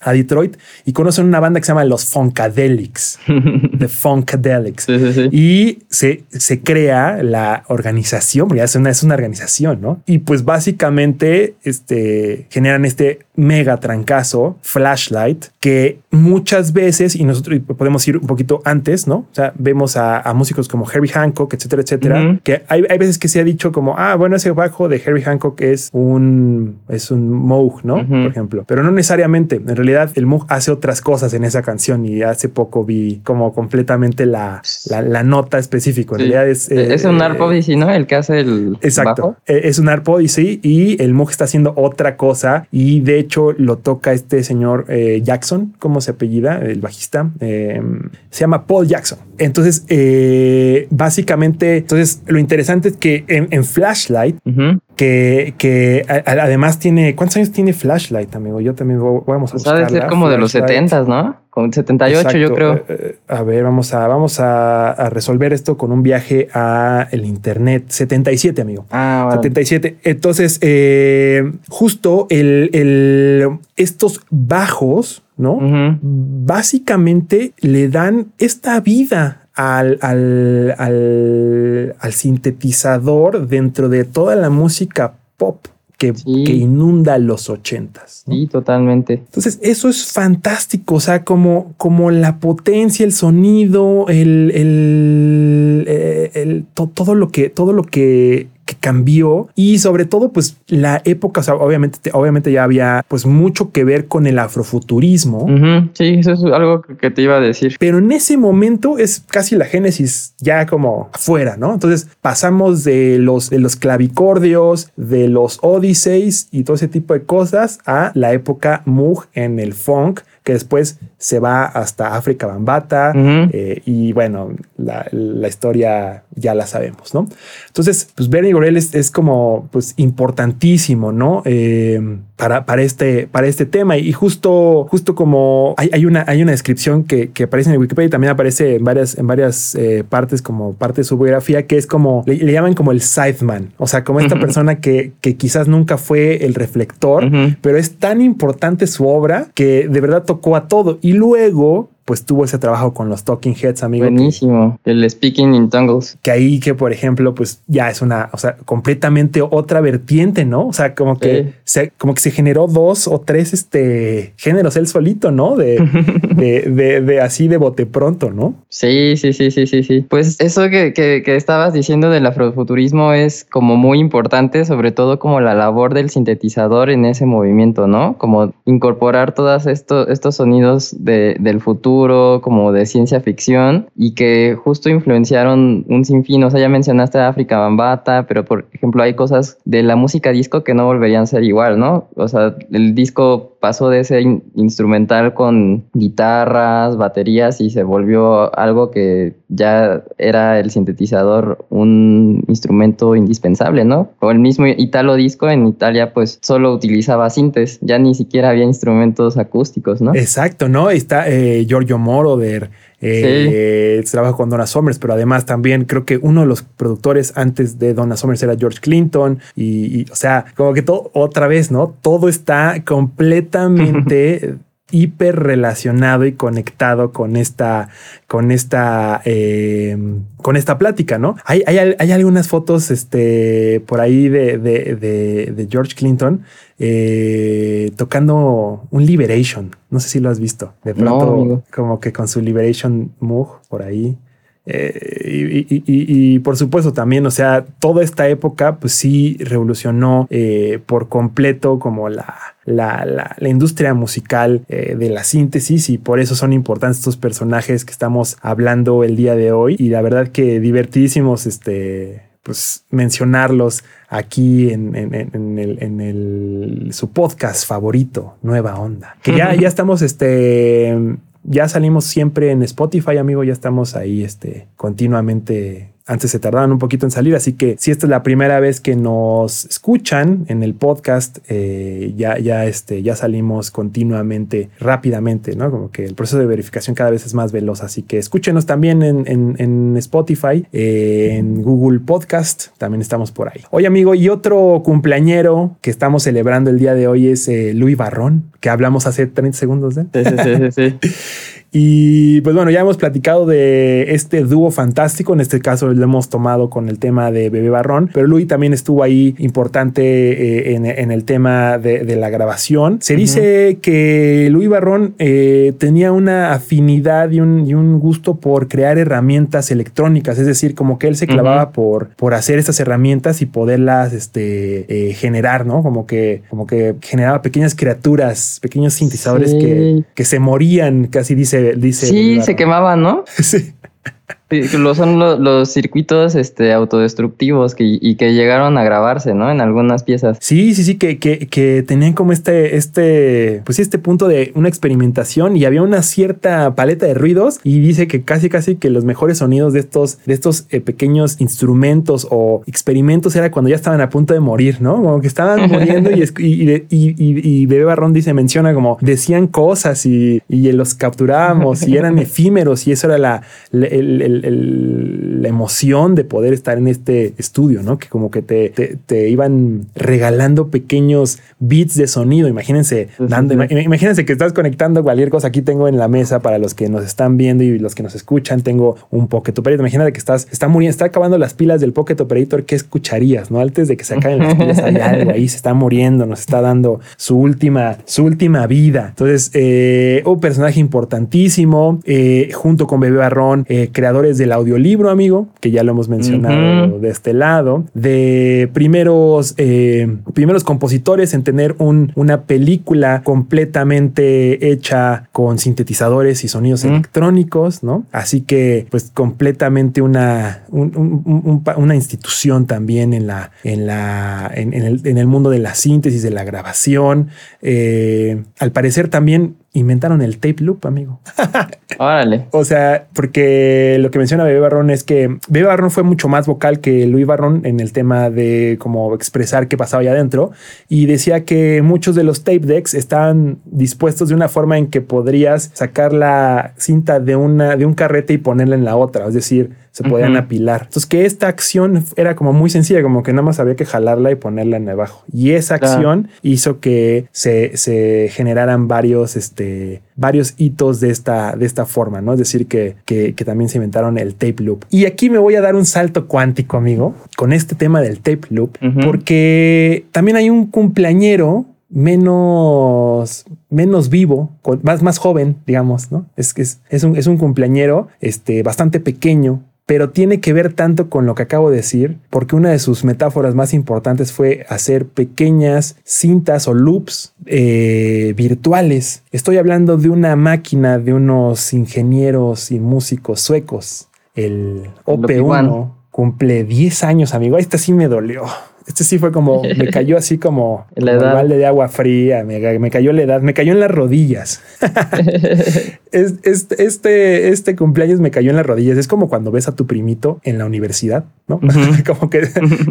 a- Detroit y conocen una banda que se llama los Funkadelics. The Funkadelics. Sí, sí, sí. Y se, se crea la organización, porque es una, es una organización, ¿no? Y pues básicamente este, generan este mega trancazo, Flashlight, que muchas veces, y nosotros podemos ir un poquito antes, ¿no? O sea, vemos a, a músicos como Herbie Hancock, etcétera, etcétera, que hay, hay veces que se ha dicho como, ah, bueno, ese bajo de Herbie Hancock es un, es un Moog, ¿no? Por ejemplo, pero no necesariamente. En realidad, el Moog hace otras cosas en esa canción y hace poco vi como completamente la, la, la nota específica. En Sí. realidad es. eh, es un Arp Odyssey, ¿no? El que hace el Exacto. bajo. Eh, Es un Arp Odyssey y el Moog está haciendo otra cosa y de hecho lo toca este señor eh, Jackson, ¿cómo se apellida? El bajista. Eh, se llama Paul Jackson. Entonces, eh, básicamente, entonces lo interesante es que en, en Flashlight. Que, que a- a- además tiene, ¿cuántos años tiene Flashlight, amigo? Yo también voy- vamos a Pues ser buscarla. como de los Flashlight. 70, ¿no? Como 78, yo Exacto. creo. Eh, eh, a ver, vamos a, vamos a, a resolver esto con un viaje a el internet. 77, amigo. Ah, vale. 77. Entonces, eh, justo el, el- estos bajos, ¿no? Básicamente le dan esta vida al, al, al- al sintetizador dentro de toda la música pop que, Sí. que inunda los ochentas. ¿no? Sí, totalmente. Entonces, eso es fantástico. O sea, como, como la potencia, el sonido, el, el, eh, el- to- todo lo que, todo lo que cambió y sobre todo, pues la época, o sea, obviamente, obviamente ya había pues mucho que ver con el afrofuturismo. Sí, eso es algo que te iba a decir. Pero en ese momento es casi la génesis ya como afuera, ¿no? Entonces pasamos de los, de los clavicordios, de los Odysseys y todo ese tipo de cosas a la época Moog en el funk, que después se va hasta África Bambata. Eh, y bueno, la, la historia ya la sabemos, ¿no? Entonces, pues Bernie Gorel es, es como pues importantísimo, ¿no? Eh, para, para, este, para este tema. Y justo, justo como hay, hay una, hay una descripción que, que aparece en Wikipedia y también aparece en varias, en varias eh, partes como parte de su biografía, que es como, le, le llaman como el sideman. O sea, como esta persona que, que quizás nunca fue el reflector, pero es tan importante su obra que de verdad tocó a todo. Y luego, pues tuvo ese trabajo con los Talking Heads, amigo. que- Buenísimo. El Speaking in Tongues. que ahí que por ejemplo pues ya es una o sea completamente otra vertiente no o sea como que Sí. se como que se generó dos o tres este géneros él solito no de, de, de, de así de bote pronto no Sí, sí, sí, sí, sí, sí. Pues eso que, que, que estabas diciendo del afrofuturismo es como muy importante, sobre todo como la labor del sintetizador en ese movimiento, ¿no? Como incorporar todos estos, estos sonidos de, del futuro, como de ciencia ficción, y que justo influenciaron un sinfín. O sea, ya mencionaste África Bambata, pero por ejemplo hay cosas de la música disco que no volverían a ser igual, ¿no? O sea, el disco pasó de in- instrumental con guitarras, baterías y se volvió algo que ya era el sintetizador un instrumento indispensable, ¿no? O el mismo Italo Disco en Italia pues solo utilizaba sintes, ya ni siquiera había instrumentos acústicos, ¿no? exacto no está eh, Giorgio Moroder eh, trabaja con Donna Summers pero además también creo que uno de los productores antes de Donna Summers era George Clinton y, y, o sea como que todo otra vez no todo está completamente hiper relacionado y conectado con esta, con esta, eh, con esta plática, ¿no? Hay, hay, hay algunas fotos, este, por ahí de, de, de, de George Clinton eh, tocando un Liberation. No sé si lo has visto. De pronto, como que con su Liberation Moog por ahí. Eh, y, y- y- y por supuesto también, o sea, toda esta época pues sí revolucionó eh, por completo como la, la, la- la industria musical eh, de la síntesis y por eso son importantes estos personajes que estamos hablando el día de hoy y la verdad que divertidísimos este pues mencionarlos aquí en, en- en- en el, en el- su podcast favorito, Nueva Onda. Que ya, ya estamos, este, ya salimos siempre en Spotify, amigo, ya estamos ahí, este, continuamente Antes se tardaban un poquito en salir, así que si esta es la primera vez que nos escuchan en el podcast, eh, ya, ya, este, ya salimos continuamente, rápidamente, ¿no? Como que el proceso de verificación cada vez es más veloz, así que escúchenos también en, en, en Spotify, eh, en Google Podcast, también estamos por ahí. Oye amigo, y otro cumpleañero que estamos celebrando el día de hoy es eh, Luis Barrón, que hablamos hace 30 segundos de sí, sí, sí, sí. Y pues bueno, ya hemos platicado de este dúo fantástico. En este caso lo hemos tomado con el tema de Bebé Barrón, pero Luis también estuvo ahí importante eh, en, en el tema de, de la grabación. Se dice que Luis Barrón eh, tenía una afinidad y un, y un gusto por crear herramientas electrónicas, es decir, como que él se clavaba por, por hacer estas herramientas y poderlas este, eh, generar, ¿no? Como que, como que generaba pequeñas criaturas, pequeños sintetizadores Sí. que, que se morían, casi dice. Dice Sí, se Barrón. quemaban, ¿no? Sí. Sí, lo son lo- los circuitos este, autodestructivos que, y que llegaron a grabarse, ¿no? En algunas piezas. Sí, sí, sí, que, que, que tenían como este, este, pues este punto de una experimentación y había una cierta paleta de ruidos y dice que casi, casi que los mejores sonidos de estos, de estos eh, pequeños instrumentos o experimentos era cuando ya estaban a punto de morir, ¿no? Como que estaban muriendo y, y, y, Bebé Barrón dice, menciona como decían cosas y, y los capturábamos y eran efímeros y eso era la, la- el- el- la emoción de poder estar en este estudio, ¿no? Que como que te, te, te iban regalando pequeños bits de sonido. Imagínense, Sí, dando, sí. imagínense que estás conectando cualquier cosa. Aquí tengo en la mesa para los que nos están viendo y los que nos escuchan, tengo un Pocket Operator. Imagínate que estás, está muriendo, está acabando las pilas del Pocket Operator. ¿Qué escucharías? No antes de que se acaben las pilas, hay algo ahí, se está muriendo, nos está dando su última, su última vida. Entonces, eh, un personaje importantísimo, eh, junto con Bebé Barrón, eh, creadores del audiolibro, amigo, que ya lo hemos mencionado de este lado, de primeros, eh, primeros compositores en tener un, una película completamente hecha con sintetizadores y sonidos electrónicos, ¿no? Así que, pues, completamente una, un- un- una institución también en la, en la, en, en el, en el mundo de la síntesis, de la grabación. Eh, al parecer también inventaron el tape loop, amigo. Órale. O sea, porque lo que menciona Bebé Barrón es que Bebé Barrón fue mucho más vocal que Luis Barrón en el tema de cómo expresar qué pasaba allá adentro y decía que muchos de los tape decks estaban dispuestos de una forma en que podrías sacar la cinta de una de un carrete y ponerla en la otra, es decir, se podían apilar. Entonces que esta acción era como muy sencilla, como que nada más había que jalarla y ponerla en abajo. Y esa Claro. acción hizo que se, se generaran varios, este, varios hitos de esta, de esta forma, ¿no? Es decir, que, que, que también se inventaron el tape loop. Y aquí me voy a dar un salto cuántico, amigo, con este tema del tape loop, porque también hay un cumpleañero menos, menos vivo, más, más joven, digamos, ¿no? Es que es, es un, es un cumpleañero este, bastante pequeño, pero tiene que ver tanto con lo que acabo de decir, porque una de sus metáforas más importantes fue hacer pequeñas cintas o loops eh, virtuales. Estoy hablando de una máquina de unos ingenieros y músicos suecos, el OP1. OP1. Cumple 10 años, amigo. Este sí me dolió. Este sí fue como, me cayó así como, La como balde de agua fría, me, me cayó la edad, me cayó en las rodillas. Es- Este, este, este cumpleaños me cayó en las rodillas. Es como cuando ves a tu primito en la universidad, ¿no? Como que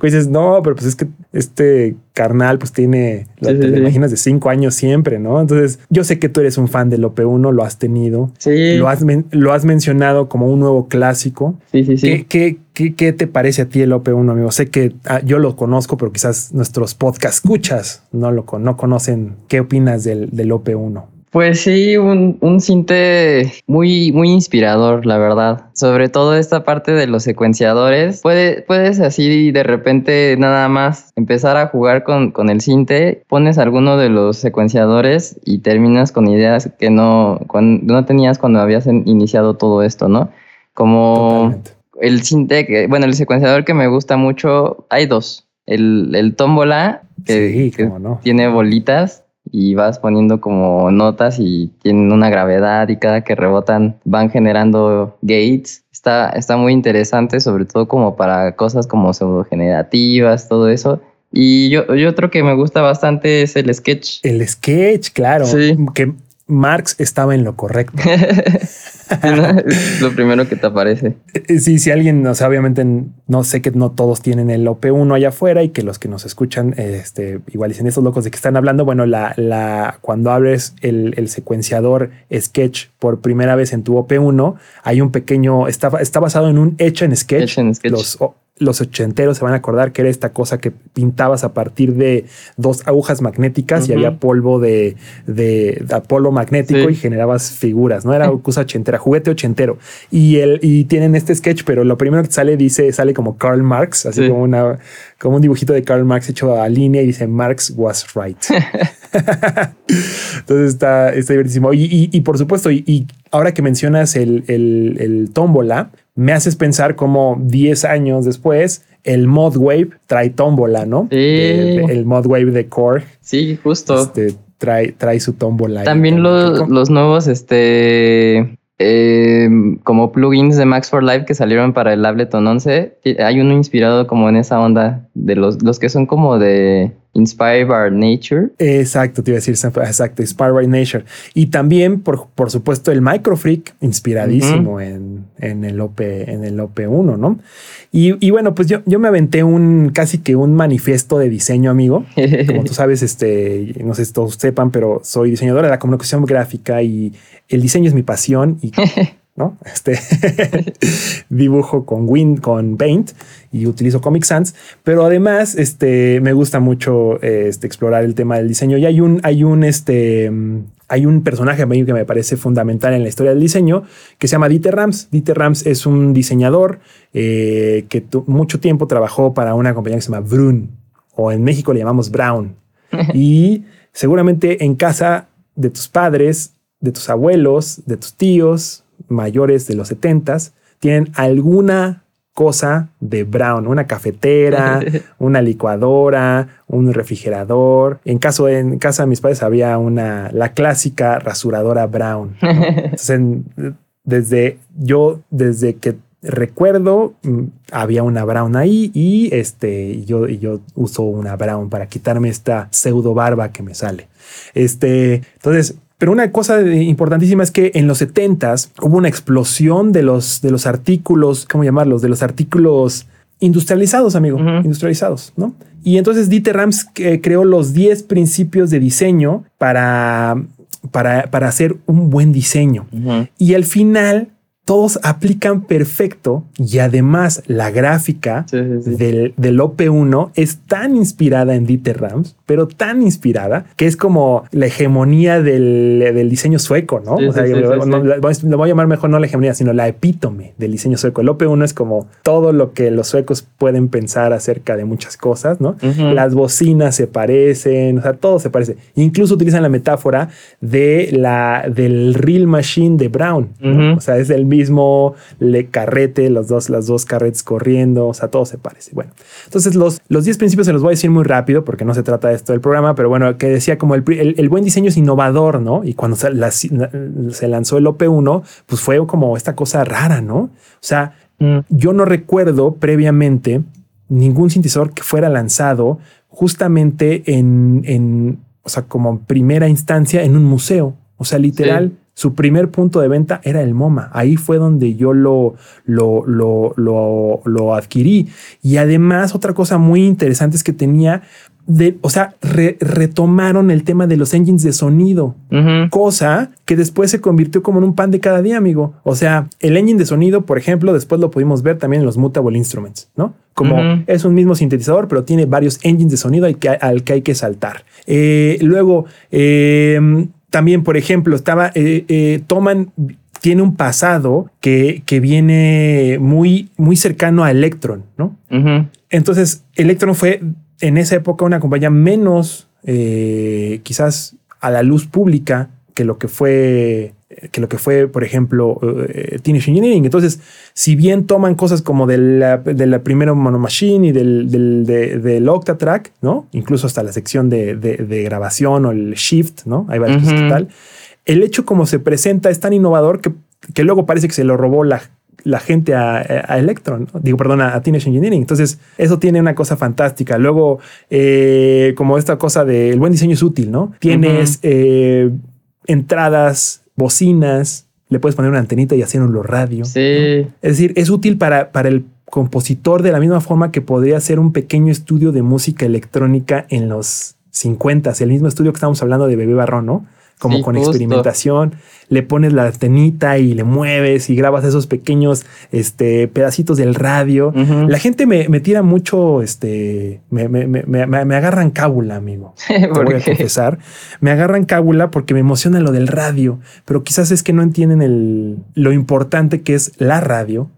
dices, no, pero pues es que este carnal pues tiene, lo, Sí, te sí, lo sí. imaginas de cinco años siempre, ¿no? Entonces yo sé que tú eres un fan del OP1, lo has tenido, Sí, lo has, lo has mencionado como un nuevo clásico. sí, sí, sí. ¿Qué, qué, qué, qué te parece a ti el OP1, amigo? Sé que ah, yo lo conozco, pero quizás nuestros podcast escuchas no lo con- no conocen. ¿Qué opinas del, del OP1? Pues sí, un, un cinte muy, muy inspirador, la verdad. Sobre todo esta parte de los secuenciadores. Puede, puedes así de repente nada más empezar a jugar con, con el cinte, pones alguno de los secuenciadores y terminas con ideas que no, cuan- no tenías cuando habías iniciado todo esto, ¿no? Como Totalmente. El cinte, que- bueno, el secuenciador que me gusta mucho, hay dos. El, el tómbola, que, Sí, que cómo no. tiene bolitas y vas poniendo como notas y tienen una gravedad y cada que rebotan van generando gates. Está, está muy interesante, sobre todo como para cosas como pseudogenerativas, todo eso. Y yo, y otro que me gusta bastante es el sketch. El sketch, claro. Sí. Que Marx estaba en lo correcto. lo primero que te aparece. Sí, si alguien, o sea, obviamente no sé que no todos tienen el OP1 allá afuera y que los que nos escuchan, este, igual dicen estos locos de que están hablando. Bueno, la, la, cuando abres el, el secuenciador Sketch por primera vez en tu OP1, hay un pequeño, está, está basado en un hecho en Sketch. Hecho en Sketch. Los, los ochenteros se van a acordar que era esta cosa que pintabas a partir de dos agujas magnéticas y había polvo de, de, de polo magnético Sí. y generabas figuras, ¿no? Era cosa ochentera, juguete ochentero. Y, el, y tienen este sketch, pero lo primero que sale dice, sale como Karl Marx, así Sí. como, una, como un dibujito de Karl Marx hecho a línea y dice Marx was right. Entonces está, está divertísimo. Y, y- y por supuesto, y, y ahora que mencionas el, el, el tómbola, me haces pensar como 10 años después, el Mod Wave trae tómbola, ¿no? Sí. El Mod Wave de Core Sí, justo. este, trae, trae su tómbola. También los, los nuevos, este, eh, como plugins de Max for Life que salieron para el Ableton 11, ti- hay uno inspirado como en esa onda de los, los que son como de Inspired by Nature. Exacto, te iba a decir, exacto, Inspired by Nature. Y también, por, por supuesto, el Microfreak, inspiradísimo en, en el OP, en el OP1, ¿no? Y, y bueno, pues yo, yo me aventé un casi que un manifiesto de diseño, amigo. Como tú sabes, este, no sé si todos sepan, pero soy diseñadora de la comunicación gráfica y el diseño es mi pasión y ¿no? Este dibujo con Win, con Paint y utilizo Comic Sans, pero además este me gusta mucho este, explorar el tema del diseño y hay un hay un este hay un personaje que me parece fundamental en la historia del diseño que se llama Dieter Rams. Dieter Rams es un diseñador eh, que mucho tiempo trabajó para una compañía que se llama Brun o en México le llamamos Brown y seguramente en casa de tus padres, de tus abuelos, de tus tíos mayores de los setentas, tienen alguna cosa de Brown, una cafetera, una licuadora, un refrigerador. En caso en casa de mis padres había una la clásica rasuradora Brown. ¿no? Entonces, en- desde yo desde que recuerdo mm, había una Brown ahí y este yo yo uso una Brown para quitarme esta pseudo barba que me sale. Este, entonces, pero una cosa importantísima es que en los 70s hubo una explosión de los de los artículos, ¿cómo llamarlos? De los artículos industrializados, amigo, industrializados, ¿no? Y entonces Dieter Rams eh, creó los 10 principios de diseño para, para, para hacer un buen diseño. Y al final todos aplican perfecto y además la gráfica Sí, sí, sí. del, del OP1 es tan inspirada en Dieter Rams, pero tan inspirada que es como la hegemonía del, del diseño sueco, ¿no? O sea, lo, no, voy a llamar mejor no la hegemonía, sino la epítome del diseño sueco. El OP1 es como todo lo que los suecos pueden pensar acerca de muchas cosas, ¿no? Las bocinas se parecen, o sea, todo se parece. Incluso utilizan la metáfora de la del real machine de Brown. O sea, es el mismo le carrete, los dos, las dos carretes corriendo, o sea, todo se parece. Bueno, entonces los, los 10 principios se los voy a decir muy rápido porque no se trata de esto del programa, pero bueno, que decía como el, el, el buen diseño es innovador, ¿no? Y cuando se, la- se lanzó el OP1, pues fue como esta cosa rara, ¿no? O sea, Mm. yo no recuerdo previamente ningún sintetizador que fuera lanzado justamente en, en, o sea, como primera instancia en un museo. O sea, literal, su primer punto de venta era el MoMA. Ahí fue donde yo lo, lo, lo, lo, lo adquirí. Y además, otra cosa muy interesante es que tenía de, o sea, re- retomaron el tema de los engines de sonido cosa que después se convirtió como en un pan de cada día, amigo. O sea, el engine de sonido, por ejemplo, después lo pudimos ver también en los Mutable Instruments, ¿no? Como es un mismo sintetizador, pero tiene varios engines de sonido al que, al que hay que saltar. Eh, luego, eh, también, por ejemplo, estaba, eh, eh, toman, tiene un pasado que, que viene muy, muy cercano a Electron, ¿no? Entonces, Electron fue en esa época una compañía menos eh, quizás a la luz pública que lo que fue que lo que fue, por ejemplo, eh, Teenage Engineering. Entonces, si bien toman cosas como de la, de la primera Mono Machine y del, del, de- del Octatrack, ¿no? Incluso hasta la sección de, de- de grabación o el Shift, ¿no? Hay varias cosas Ujú. que tal. El hecho como se presenta es tan innovador que, que luego parece que se lo robó la, la gente a, a Electron, ¿no? digo, perdón, a, Teenage Engineering. Entonces, eso tiene una cosa fantástica. Luego, eh, como esta cosa del buen diseño es útil, ¿no? Tienes eh, entradas, bocinas le puedes poner una antenita y hacer un radio. Sí. Es decir, es útil para, para el compositor de la misma forma que podría hacer un pequeño estudio de música electrónica en los 50, el mismo estudio que estamos hablando de Bebé Barrón, ¿no? Como Sí, con justo. experimentación, le pones la antenita y le mueves y grabas esos pequeños este, pedacitos del radio. La gente me, me tira mucho, este, me, me, me, agarran cábula, amigo. Te ¿Por voy a confesar. Me agarran cábula porque me emociona lo del radio, pero quizás es que no entienden el, lo importante que es la radio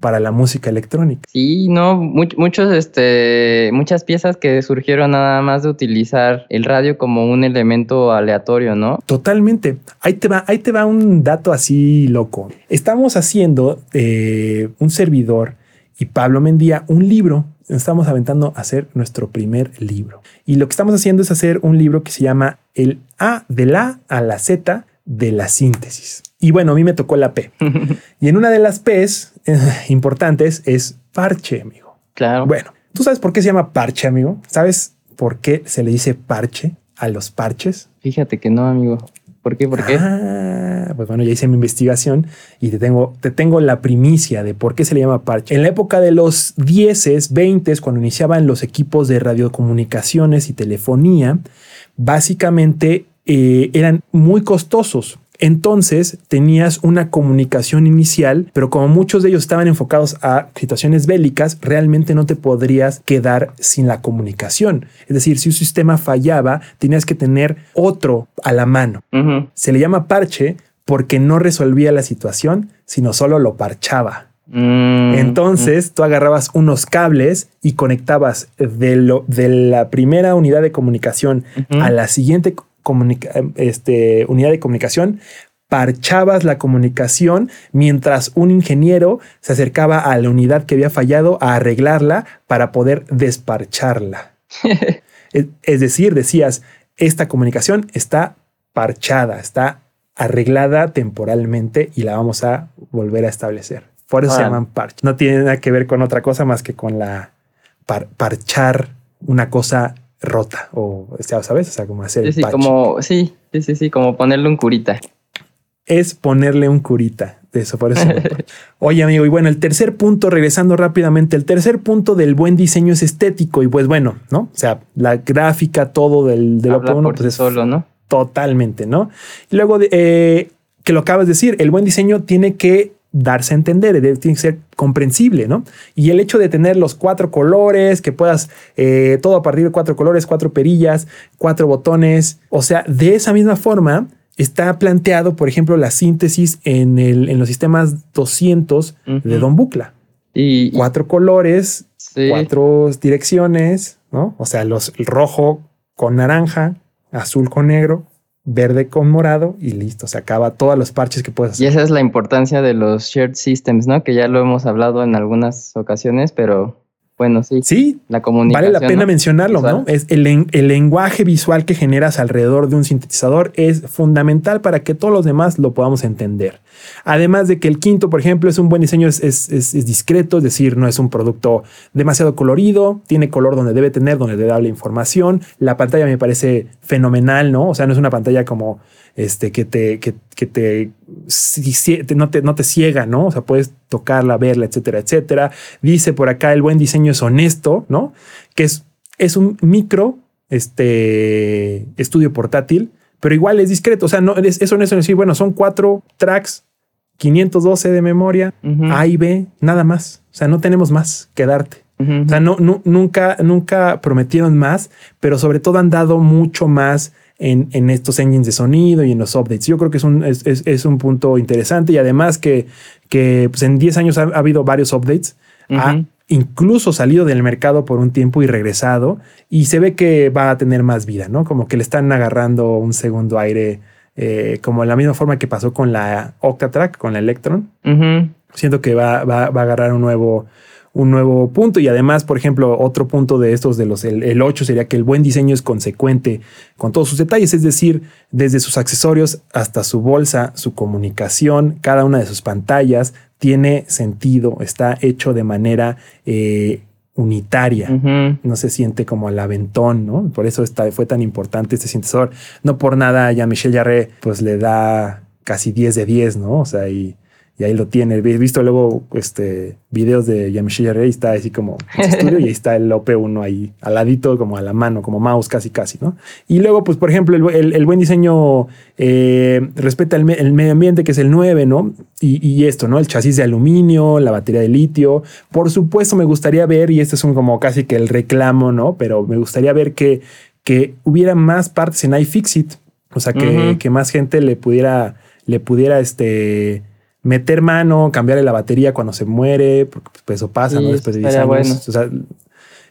para la música electrónica. Sí, no, much- muchos, este, muchas piezas que surgieron nada más de utilizar el radio como un elemento aleatorio, ¿no? Totalmente. Ahí te va, ahí te va un dato así loco. Estamos haciendo eh, un servidor y Pablo Mendía un libro. Estamos aventando a hacer nuestro primer libro. Y lo que estamos haciendo es hacer un libro que se llama El A de la A la Z de la síntesis. Y bueno, a mí me tocó la P. Y en una de las P's eh, importantes es parche, amigo. Claro. Bueno, ¿tú sabes por qué se llama parche, amigo? ¿Sabes por qué se le dice parche a los parches? Fíjate que no, amigo. ¿Por qué? ¿Por qué? Ah, pues bueno, ya hice mi investigación y te tengo, te tengo la primicia de por qué se le llama parche. En la época de los 10, 20, cuando iniciaban los equipos de radiocomunicaciones y telefonía, básicamente eh, eran muy costosos. Entonces tenías una comunicación inicial, pero como muchos de ellos estaban enfocados a situaciones bélicas, realmente no te podrías quedar sin la comunicación. Es decir, si un sistema fallaba, tenías que tener otro a la mano. Se le llama parche porque no resolvía la situación, sino solo lo parchaba. Mm, Entonces tú agarrabas unos cables y conectabas de, lo, de la primera unidad de comunicación a la siguiente este, unidad de comunicación, parchabas la comunicación mientras un ingeniero se acercaba a la unidad que había fallado a arreglarla para poder desparcharla. es, es decir, decías, esta comunicación está parchada, está arreglada temporalmente y la vamos a volver a establecer. Por eso se llaman parche. No tiene nada que ver con otra cosa más que con la par- parchar una cosa rota o, ¿sabes? O sea, como hacer Sí, sí, como, sí, sí, sí, sí, como ponerle un curita. Es ponerle un curita. De eso, por eso. Oye, amigo, y bueno, el tercer punto, regresando rápidamente, el tercer punto del buen diseño es estético. Y pues bueno, ¿no? O sea, la gráfica, todo del, de lo que uno pues, es solo, ¿no? Totalmente, ¿no? Y luego, de, eh, que lo acabas de decir, el buen diseño tiene que darse a entender, debe- tiene que ser comprensible, ¿no? Y el hecho de tener los cuatro colores, que puedas eh, todo a partir de cuatro colores, cuatro perillas, cuatro botones, o sea, de esa misma forma está planteado, por ejemplo, la síntesis en, el, en los sistemas 200 de. Don Bucla. Y, y- Cuatro colores, sí, cuatro direcciones, ¿no? O sea, los el rojo con naranja, azul con negro, verde con morado y listo. Se acaba todos los parches que puedes y hacer. esa es la importancia de los shared systems, ¿no? Que ya lo hemos hablado en algunas ocasiones, pero bueno, sí, Sí, la comunicación. vale la pena ¿no? mencionarlo, ¿no? Es el, el lenguaje visual que generas alrededor de un sintetizador es fundamental para que todos los demás lo podamos entender. Además de que el quinto, por ejemplo, es un buen diseño, es, es- es- es discreto, es decir, no es un producto demasiado colorido, tiene color donde debe tener, donde debe darle información. La pantalla me parece fenomenal, ¿no? O sea, no es una pantalla como este que te, que, que te, si- no, te, no te ciega, ¿no? O sea, puedes tocarla, verla, etcétera, etcétera. Dice por acá el buen diseño es honesto, ¿no? Que es, es un micro este, estudio portátil, pero igual es discreto. O sea, no es, es honesto en decir, bueno, son cuatro tracks, 512 de memoria, Ujú, A y B, nada más. O sea, no tenemos más que darte. O sea, no, nu- nunca, nunca prometieron más, pero sobre todo han dado mucho más en, en estos engines de sonido y en los updates. Yo creo que es un, es, es- es un punto interesante y además que, que pues en 10 años ha, ha habido varios updates. Ha incluso salido del mercado por un tiempo y regresado y se ve que va a tener más vida, ¿no? Como que le están agarrando un segundo aire, eh, como la misma forma que pasó con la Octatrack, con la Electron siento que va, va- va a agarrar un nuevo, un nuevo punto. Y además, por ejemplo, otro punto de estos de los, el, el 8 sería que el buen diseño es consecuente con todos sus detalles, es decir, desde sus accesorios hasta su bolsa, su comunicación, cada una de sus pantallas tiene sentido, está hecho de manera eh, unitaria no se siente como al aventón, ¿no? Por eso está, fue tan importante este sintetizador. No por nada ya Michel Jarre pues le da casi 10 de 10, ¿no? O sea, y, y ahí lo tiene. He visto luego este, videos de Yamashita Rey, está así como en su estudio y ahí está el OP1 ahí al ladito, como a la mano, como mouse casi casi, ¿no? Y luego, pues, por ejemplo, el, el- el buen diseño eh, respeta el, me- el medio ambiente, que es el 9, ¿no? Y, y esto, ¿no? El chasis de aluminio, la batería de litio. Por supuesto, me gustaría ver, y este es un como casi que el reclamo, ¿no? Pero me gustaría ver que, que hubiera más partes en iFixit. O sea, que, que más gente le pudiera, le pudiera, este meter mano, cambiarle la batería cuando se muere, porque pues, eso pasa, Sí, ¿no? Después de 10 estaría años. bueno. O sea,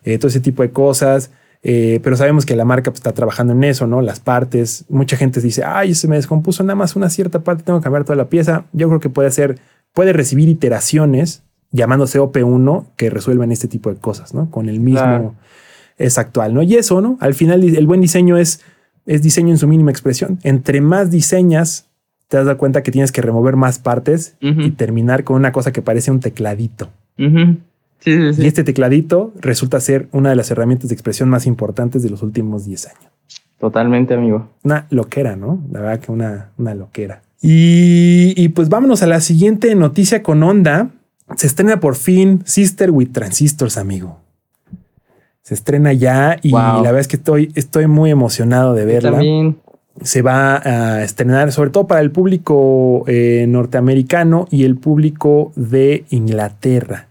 eh, todo ese tipo de cosas. Eh, pero sabemos que la marca pues, está trabajando en eso, ¿no? Las partes. Mucha gente dice, ay, se me descompuso nada más una cierta parte, tengo que cambiar toda la pieza. Yo creo que puede ser, puede recibir iteraciones llamándose OP1 que resuelvan este tipo de cosas, ¿no? Con el mismo Claro. es actual, ¿no? Y eso, ¿no? Al final el buen diseño es, es diseño en su mínima expresión. Entre más diseñas, te das cuenta que tienes que remover más partes y terminar con una cosa que parece un tecladito. Ujú. Sí, sí, sí. Y este tecladito resulta ser una de las herramientas de expresión más importantes de los últimos 10 años. Totalmente, amigo. Una loquera, ¿no? La verdad que una, una loquera. Y, y pues vámonos a la siguiente noticia con onda. Se estrena por fin Sister with Transistors, amigo. Se estrena ya y Wow. la verdad es que estoy, estoy muy emocionado de Yo verla. También. Se va a estrenar sobre todo para el público eh, norteamericano y el público de Inglaterra.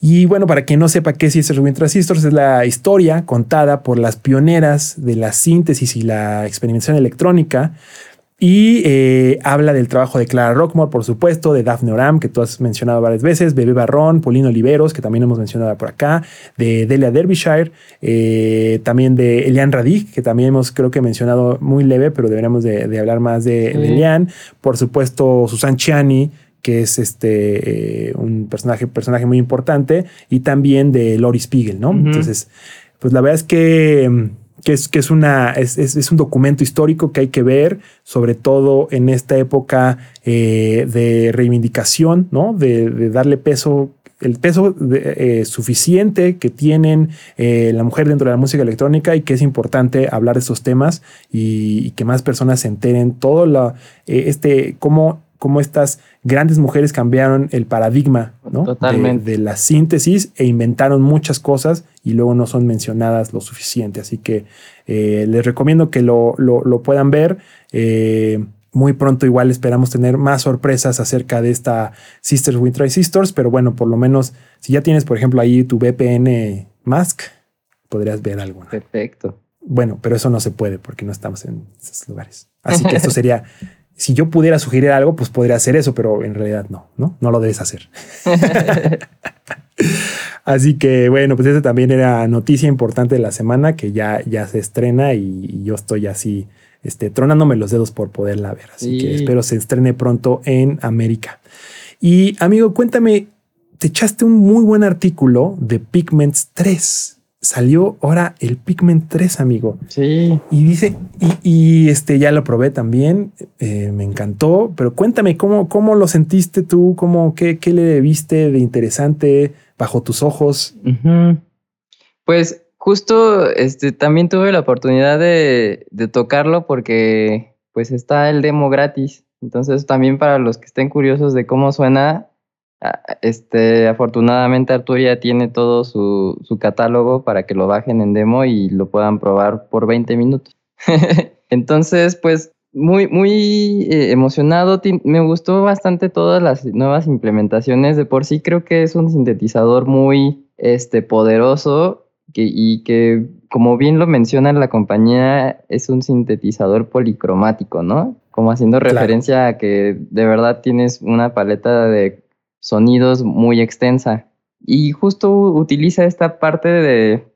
Y bueno, para quien no sepa qué es Sisters with Transistors, es la historia contada por las pioneras de la síntesis y la experimentación electrónica. Y eh, habla del trabajo de Clara Rockmore, por supuesto, de Daphne Oram, que tú has mencionado varias veces, Bebé Barrón, Paulino Oliveros, que también hemos mencionado por acá, de Delia Derbyshire, eh, también de Elian Radig, que también hemos creo que mencionado muy leve, pero deberíamos de, de hablar más de, Sí. de Elian. Por supuesto, Susan Chiani, que es este eh, un personaje, personaje muy importante, y también de Lori Spiegel, ¿no? Entonces, pues la verdad es que, mm, que es, que es, una, es, es- un documento histórico que hay que ver, sobre todo en esta época eh, de reivindicación, ¿no? De, de darle peso, el peso eh, suficiente que tienen eh, la mujer dentro de la música electrónica y que es importante hablar de estos temas y, que más personas se enteren todo la, este, cómo, cómo estas grandes mujeres cambiaron el paradigma ¿no? Totalmente. de, de la síntesis e inventaron muchas cosas y luego no son mencionadas lo suficiente. Así que eh, les recomiendo que lo, lo- lo puedan ver. Eh, muy pronto igual esperamos tener más sorpresas acerca de esta Sisters with Sisters, pero bueno, por lo menos si ya tienes, por ejemplo, ahí tu VPN Mask, podrías ver algo. ¿no? Perfecto. Bueno, pero eso no se puede porque no estamos en esos lugares. Así que esto sería, si yo pudiera sugerir algo, pues podría hacer eso, pero en realidad no, no, no lo debes hacer. Así que bueno, pues esa también era noticia importante de la semana que ya, ya se estrena y, y yo estoy así, este, tronándome los dedos por poderla ver. Así Sí. que espero se estrene pronto en América. Y amigo, cuéntame, te echaste un muy buen artículo de Pigments 3. Salió ahora el Pigment 3, amigo. Sí. Y dice, y, y, este ya lo probé también, eh, me encantó, pero cuéntame cómo, cómo lo sentiste tú, cómo, qué, qué le viste de interesante bajo tus ojos. Pues justo este, también tuve la oportunidad de, de tocarlo porque pues está el demo gratis. Entonces también para los que estén curiosos de cómo suena, este, afortunadamente Arturo ya tiene todo su, su catálogo para que lo bajen en demo y lo puedan probar por 20 minutos. Entonces, pues muy, muy eh, emocionado. Me gustó bastante todas las nuevas implementaciones. De por sí creo que es un sintetizador muy este, poderoso que, y que, como bien lo menciona la compañía, es un sintetizador policromático, ¿no? Como haciendo Claro. referencia a que de verdad tienes una paleta de sonidos muy extensa. Y justo utiliza esta parte de,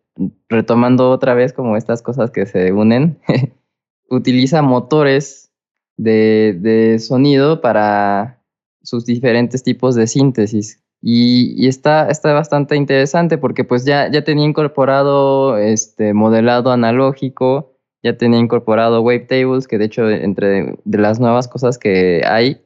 retomando otra vez como estas cosas que se unen, utiliza motores de, de sonido para sus diferentes tipos de síntesis. Y, está, está bastante interesante porque pues ya, ya tenía incorporado este modelado analógico, ya tenía incorporado wavetables, que de hecho entre de las nuevas cosas que hay,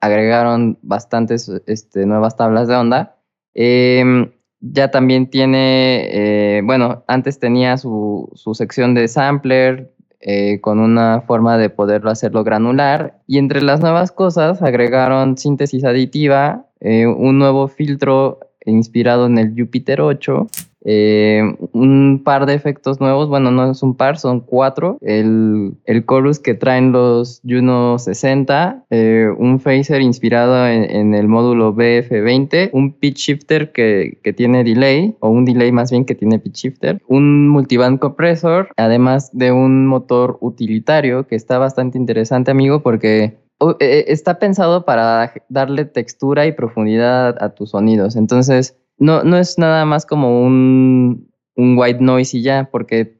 agregaron bastantes este, nuevas tablas de onda. Em, ya también tiene, eh, bueno, antes tenía su, su sección de sampler, eh, con una forma de poderlo hacerlo granular. Y entre las nuevas cosas agregaron síntesis aditiva, eh, un nuevo filtro inspirado en el Jupiter 8 eh, un par de efectos nuevos, bueno, no es un par, son cuatro. El, el chorus que traen los Juno 60, eh, un phaser inspirado en, el módulo BF20, un pitch shifter que, que, tiene delay, o un delay más bien que tiene pitch shifter, un multiband compressor, además de un motor utilitario que está bastante interesante, amigo, porque eh, está pensado para darle textura y profundidad a tus sonidos. Entonces, no, no es nada más como un, white noise y ya, porque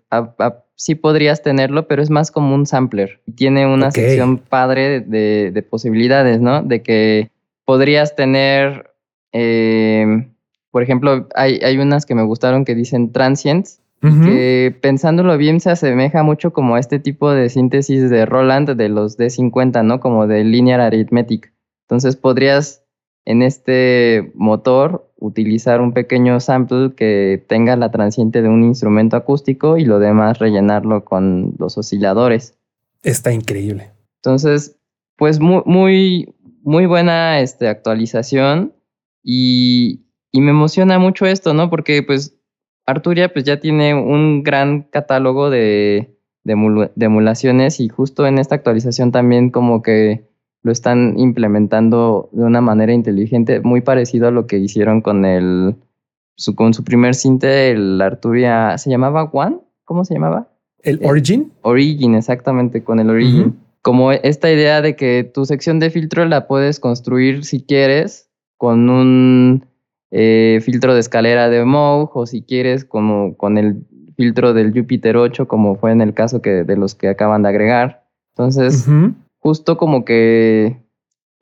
sí podrías tenerlo, pero es más como un sampler. Tiene una sección padre de, posibilidades, ¿no? De que podrías tener, eh, por ejemplo, hay, hay, unas que me gustaron que dicen transients, que pensándolo bien se asemeja mucho como a este tipo de síntesis de Roland de los D50, ¿no? Como de linear arithmetic. Entonces podrías en este motor utilizar un pequeño sample que tenga la transiente de un instrumento acústico y lo demás rellenarlo con los osciladores. Está increíble. Entonces, pues muy, muy, muy buena este, actualización y, me emociona mucho esto, ¿no? Porque pues Arturia pues ya tiene un gran catálogo de, de emulaciones y justo en esta actualización también como que lo están implementando de una manera inteligente, muy parecido a lo que hicieron con el su, con su primer cinte, el Arturia, ¿se llamaba One? ¿Cómo se llamaba? ¿El Origin? Origin, exactamente, con el Origin. Como esta idea de que tu sección de filtro la puedes construir si quieres con un eh, filtro de escalera de Moog o si quieres como con el filtro del Jupiter 8 como fue en el caso que, de los que acaban de agregar. Entonces, justo como que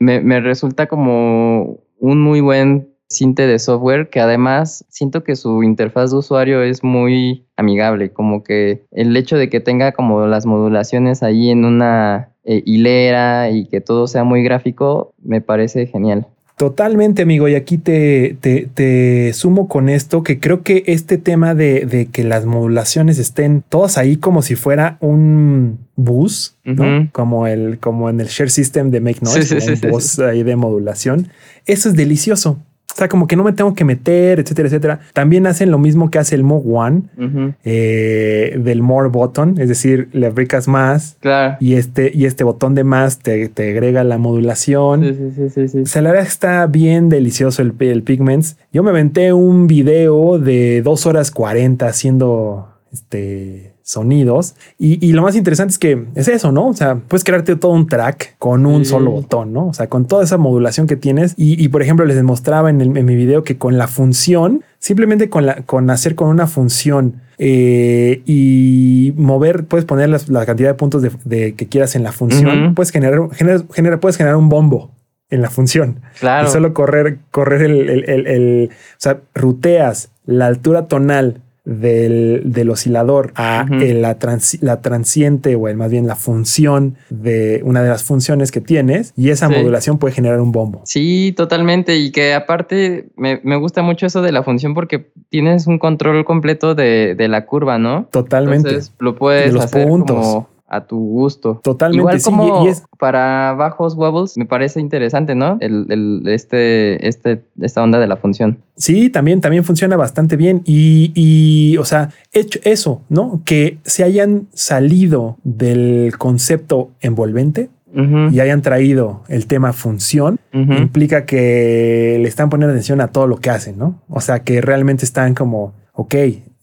me, resulta como un muy buen cinte de software que además siento que su interfaz de usuario es muy amigable, como que el hecho de que tenga como las modulaciones ahí en una eh, hilera y que todo sea muy gráfico me parece genial. Totalmente, amigo. Y aquí te, te, sumo con esto, que creo que este tema de, de, que las modulaciones estén todas ahí como si fuera un bus, ¿no? Como, el, como en el share system de Make Noise, un bus ahí de modulación. Eso es delicioso. O sea, como que no me tengo que meter, etcétera, etcétera. También hacen lo mismo que hace el Mo One eh, del More Button, es decir, le abricas más y este y este botón de más te, te agrega la modulación. Sí, sí, sí, o sea, la verdad está bien delicioso el, el Pigments. Yo me aventé un video de dos horas 40 haciendo este sonidos. Y, lo más interesante es que es eso, ¿no? O sea, puedes crearte todo un track con un solo botón, ¿no? O sea, con toda esa modulación que tienes. Y, por ejemplo, les demostraba en, mi video que con la función, simplemente con, la, con hacer con una función eh, y mover, puedes poner la cantidad de puntos de, que quieras en la función, puedes generar, generar, puedes generar un bombo en la función. Claro. Y solo correr, correr el, el, el, o sea, ruteas la altura tonal del, oscilador a la, la, transiente o más bien la función de una de las funciones que tienes y esa modulación puede generar un bombo. Sí, totalmente. Y que aparte me, gusta mucho eso de la función porque tienes un control completo de, la curva, ¿no? Totalmente. Entonces lo puedes hacer puntos a tu gusto. Totalmente. Igual como para bajos wobbles me parece interesante, ¿no? El, este, este, esta onda de la función. Sí, también, también funciona bastante bien. Y, y, o sea, hecho eso, ¿no? Que se hayan salido del concepto envolvente y hayan traído el tema función, implica que le están poniendo atención a todo lo que hacen, ¿no? O sea, que realmente están como, ok,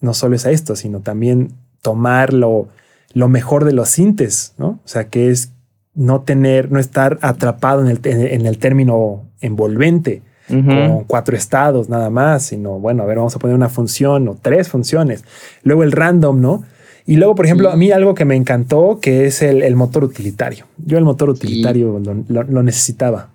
no solo es a esto, sino también tomarlo lo mejor de los sintes, ¿no? O sea, que es no tener, no estar atrapado en el, en el término envolvente, con cuatro estados nada más, sino, bueno, a ver, vamos a poner una función o tres funciones. Luego el random, ¿no? Y luego, por ejemplo, a mí algo que me encantó, que es el, motor utilitario. Yo el motor utilitario lo, necesitaba.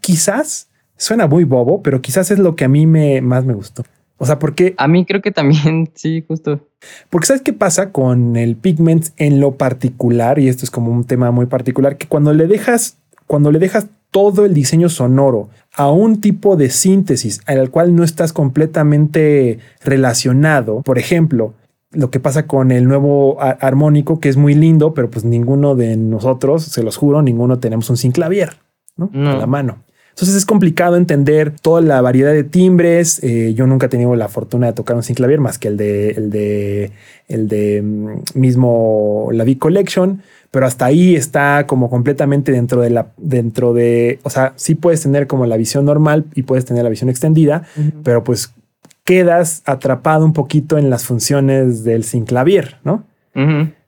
quizás suena muy bobo, pero quizás es lo que a mí me, más me gustó. O sea, porque... A mí creo que también, sí, justo. Porque sabes qué pasa con el pigment en lo particular, y esto es como un tema muy particular, que cuando le dejas, cuando le dejas todo el diseño sonoro a un tipo de síntesis al cual no estás completamente relacionado, por ejemplo, lo que pasa con el nuevo armónico, que es muy lindo, pero pues ninguno de nosotros, se los juro, ninguno tenemos un synclavier, ¿no? No. A la mano. Entonces es complicado entender toda la variedad de timbres. Eh, yo nunca he tenido la fortuna de tocar un synclavier más que el de el de el de mm, mismo la V Collection, pero hasta ahí está como completamente dentro de la dentro de, o sea, sí puedes tener como la visión normal y puedes tener la visión extendida, pero pues quedas atrapado un poquito en las funciones del synclavier, ¿no?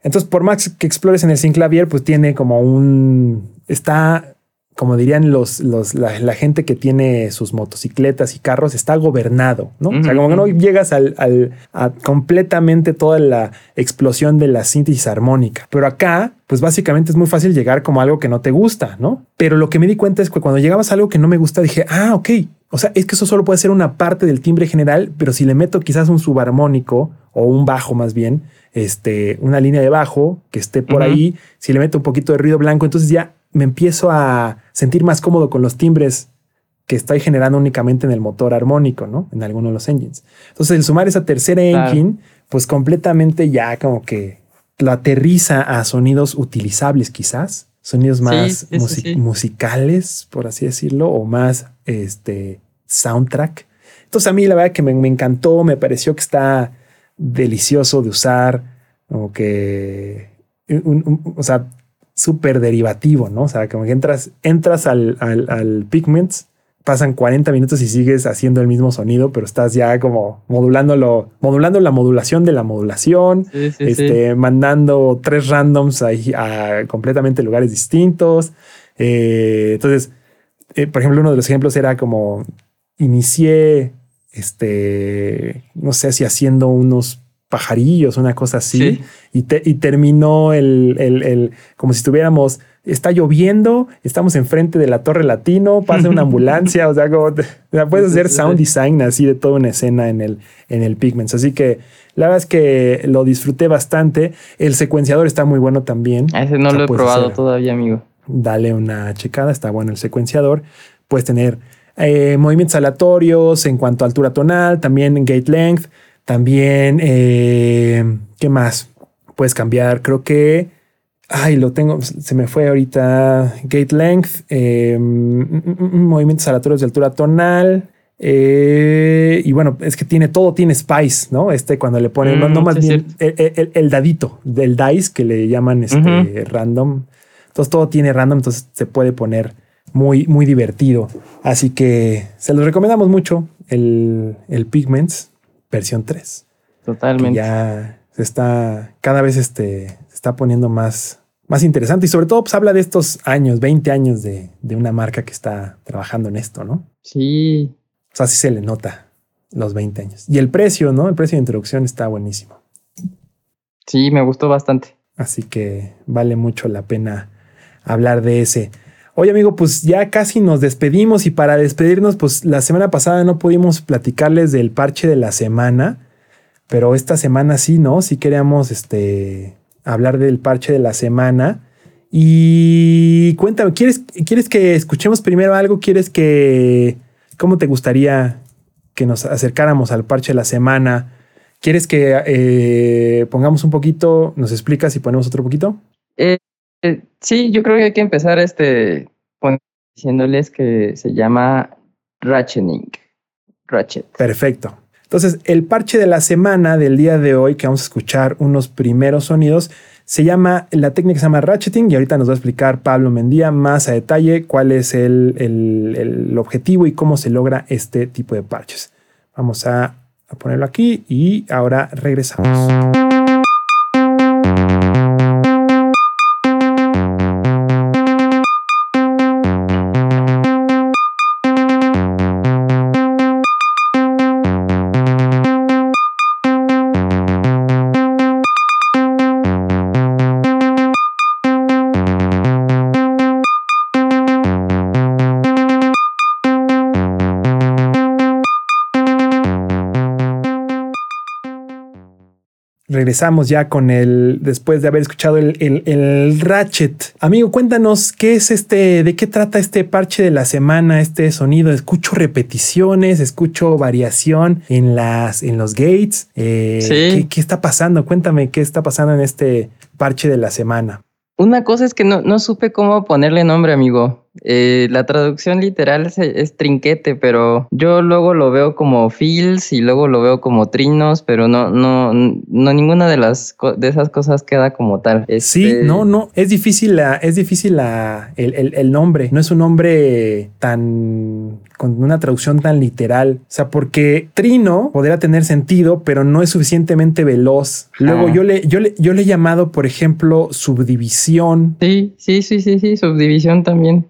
Entonces, por más que explores en el synclavier, pues tiene como un. Está, como dirían los, los la, la gente que tiene sus motocicletas y carros, está gobernado, ¿no? O sea, como que no llegas al, al- a completamente toda la explosión de la síntesis armónica. Pero acá, pues básicamente es muy fácil llegar como algo que no te gusta, ¿no? Pero lo que me di cuenta es que cuando llegabas a algo que no me gusta, dije, ah, ok. O sea, es que eso solo puede ser una parte del timbre general, pero si le meto quizás un subarmónico o un bajo más bien, este, una línea de bajo que esté por ahí, si le meto un poquito de ruido blanco, entonces ya me empiezo a sentir más cómodo con los timbres que estoy generando únicamente en el motor armónico, ¿no? En alguno de los engines. Entonces, el sumar esa tercera Claro. engine, pues completamente ya como que lo aterriza a sonidos utilizables quizás, sonidos más sí. musicales, por así decirlo, o más este soundtrack. Entonces a mí la verdad que me, me encantó, me pareció que está delicioso de usar, como que, un- un- o sea, súper derivativo, ¿no? O sea, como que entras, entras al, al, al Pigments, pasan 40 minutos y sigues haciendo el mismo sonido, pero estás ya como modulándolo, modulando la modulación de la modulación, Sí, sí, sí. este, mandando tres randoms ahí a completamente lugares distintos. Eh, entonces, eh, por ejemplo, uno de los ejemplos era como inicié, este, no sé si haciendo unos pajarillos, una cosa así, Sí. y, te- y terminó el, el- el- como si estuviéramos, está lloviendo, estamos enfrente de la Torre Latino, pasa una ambulancia, o sea, como te- puedes hacer sound design así de toda una escena en el, en el Pigments. Así que la verdad es que lo disfruté bastante. El secuenciador está muy bueno también. A ese no O sea, lo he probado hacer- todavía, amigo. dale una checada, está bueno el secuenciador. Puedes tener eh, movimientos aleatorios en cuanto a altura tonal, también gate length, también, eh, ¿qué más? Puedes cambiar, creo que, ay, lo tengo, se me fue ahorita, gate length, eh, mm, mm, mm, movimientos aleatorios de altura tonal. eh, y bueno, es que tiene todo, tiene spice, ¿no? Este cuando le ponen, no, no Mm, más bien el, el- el dadito del dice que le llaman este random. Entonces todo tiene random, entonces se puede poner muy, muy divertido. Así que se los recomendamos mucho el, el Pigments versión 3. Que Totalmente. ya se está cada vez este, se está poniendo más, más interesante y sobre todo pues habla de estos años, 20 años de, de una marca que está trabajando en esto, ¿no? Sí. O sea, sí se le nota los 20 años. Y el precio, ¿no? El precio de introducción está buenísimo. Sí, me gustó bastante. Así que vale mucho la pena hablar de ese. Oye, amigo, pues ya casi nos despedimos y para despedirnos, pues la semana pasada no pudimos platicarles del parche de la semana, pero esta semana sí, ¿no? Sí queríamos este, hablar del parche de la semana. Y cuéntame, ¿quieres, ¿quieres que escuchemos primero algo? ¿Quieres que... ¿Cómo te gustaría que nos acercáramos al parche de la semana? ¿Quieres que eh, pongamos un poquito? ¿Nos explicas y ponemos otro poquito? Eh, eh, sí, yo creo que hay que empezar este diciéndoles que se llama Ratcheting. Ratchet. Perfecto. Entonces, el parche de la semana del día de hoy, que vamos a escuchar unos primeros sonidos, se llama, la técnica se llama ratcheting y ahorita nos va a explicar Pablo Mendía más a detalle cuál es el, el- el objetivo y cómo se logra este tipo de parches. Vamos a, a ponerlo aquí y ahora regresamos. Regresamos ya con el, después de haber escuchado el, el, el, Ratchet. Amigo, cuéntanos qué es este, de qué trata este parche de la semana, este sonido. Escucho repeticiones, escucho variación en las, en los gates. Eh, ¿qué, ¿qué, está pasando? Cuéntame qué está pasando en este parche de la semana. Una cosa es que no, no supe cómo ponerle nombre, amigo. Eh, la traducción literal es, trinquete, pero yo luego lo veo como feels y luego lo veo como trinos, pero no, no, no ninguna de las de esas cosas queda como tal. Sí, este no, no, es difícil la, es difícil la, el, el, nombre. No es un nombre tan con una traducción tan literal. O sea, porque trino podría tener sentido, pero no es suficientemente veloz. Luego yo le, yo le, yo le he llamado, por ejemplo, subdivisión. Sí, sí, sí, sí, sí, subdivisión también.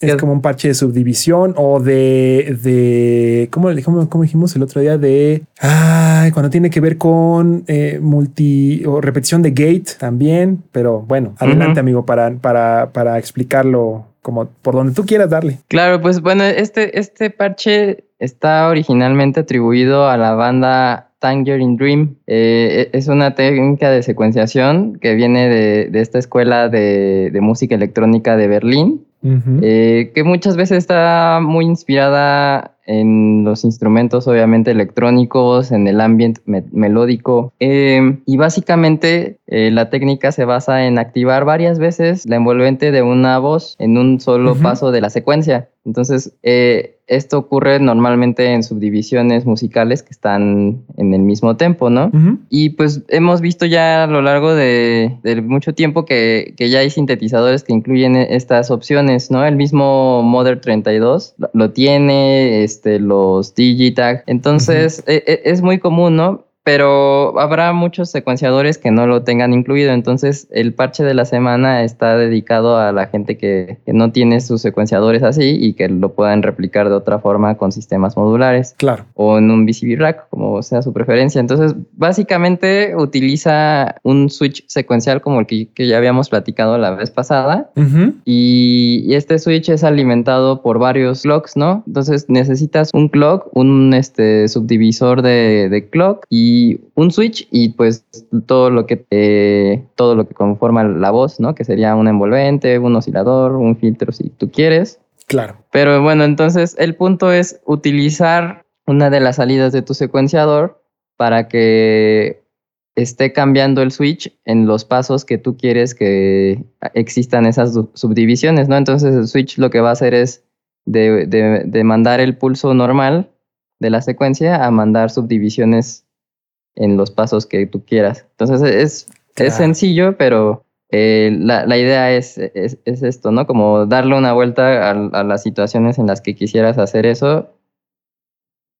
Es como un parche de subdivisión o de, de ¿cómo, cómo, dijimos el otro día? De, ay, cuando tiene que ver con eh, multi o repetición de gate también. Pero bueno, adelante amigo para, para, para explicarlo como por donde tú quieras darle. Claro, pues bueno, este, este parche está originalmente atribuido a la banda Tangerine Dream. Eh, es una técnica de secuenciación que viene de, de esta escuela de, de música electrónica de Berlín eh, que muchas veces está muy inspirada en los instrumentos obviamente electrónicos, en el ambiente melódico. Eh, y básicamente eh, la técnica se basa en activar varias veces la envolvente de una voz en un solo paso de la secuencia. Entonces, esto ocurre normalmente en subdivisiones musicales que están en el mismo tempo, ¿no? Y pues hemos visto ya a lo largo de, mucho tiempo que, ya hay sintetizadores que incluyen estas opciones, ¿no? El mismo Mother 32 lo, tiene, este, los Digitag. Entonces, e, e, es muy común, ¿no? Pero habrá muchos secuenciadores que no lo tengan incluido. Entonces, el parche de la semana está dedicado a la gente que, no tiene sus secuenciadores así y que lo puedan replicar de otra forma con sistemas modulares. Claro. O en un VCB rack, como sea su preferencia. Entonces, básicamente utiliza un switch secuencial como el que, ya habíamos platicado la vez pasada. y, este switch es alimentado por varios clocks, ¿no? Entonces, necesitas un clock, un este, subdivisor de, de clock y un switch y pues todo lo que eh, todo lo que conforma la voz, ¿no? Que sería un envolvente, un oscilador, un filtro si tú quieres. Claro. Pero bueno, entonces el punto es utilizar una de las salidas de tu secuenciador para que esté cambiando el switch en los pasos que tú quieres que existan esas subdivisiones, ¿no? Entonces el switch lo que va a hacer es de, de mandar el pulso normal de la secuencia a mandar subdivisiones en los pasos que tú quieras. Entonces es, es sencillo, pero eh, la, la, idea es, es, es, esto, ¿no? Como darle una vuelta a, a, las situaciones en las que quisieras hacer eso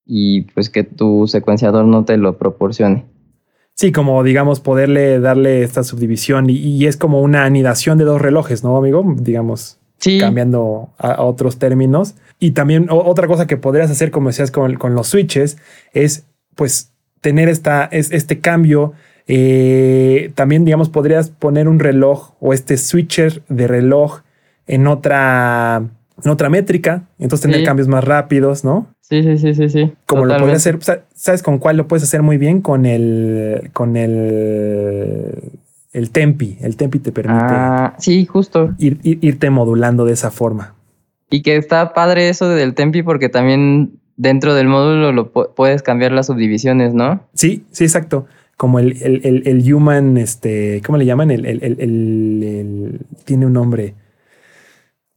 y pues que tu secuenciador no te lo proporcione. Sí, como digamos, poderle darle esta subdivisión y, y es como una anidación de dos relojes, ¿no, amigo? Digamos, sí. cambiando a, otros términos. Y también otra cosa que podrías hacer, como decías, con, con los switches, es pues tener esta, es, este cambio. Eh, también, digamos, podrías poner un reloj o este switcher de reloj en otra, en otra métrica, entonces tener cambios más rápidos, ¿no? Sí, sí, sí, sí, sí. Como lo puedes hacer, ¿sabes con cuál lo puedes hacer muy bien? Con el, con el, el tempi. El tempi te permite. Ah, sí, justo. irte modulando de esa forma. Y que está padre eso del tempi porque también dentro del módulo lo puedes cambiar las subdivisiones, ¿no? Sí, sí, exacto. Como el, el, el, human, este, ¿cómo le llaman? El, tiene un nombre.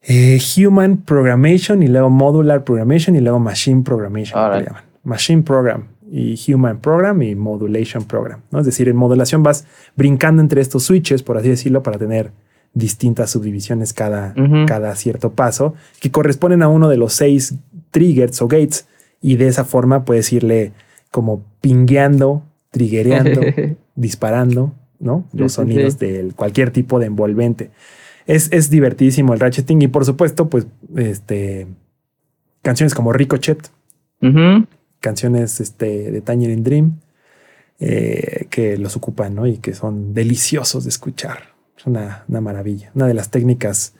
Eh, human Programmation y luego Modular Programmation y luego Machine Programmation. llaman. Machine Program y Human Program y Modulation Program. ¿no? Es decir, en modulación vas brincando entre estos switches, por así decirlo, para tener distintas subdivisiones cada, cada cierto paso, que corresponden a uno de los seis triggers o gates y de esa forma puedes irle como pingueando, triggereando, disparando, ¿no? Los sonidos de cualquier tipo de envolvente. Es, es divertidísimo el ratcheting y por supuesto, pues, este, canciones como Ricochet, canciones este, de Tangerine Dream, eh, que los ocupan, ¿no? Y que son deliciosos de escuchar. Es una, una maravilla, una de las técnicas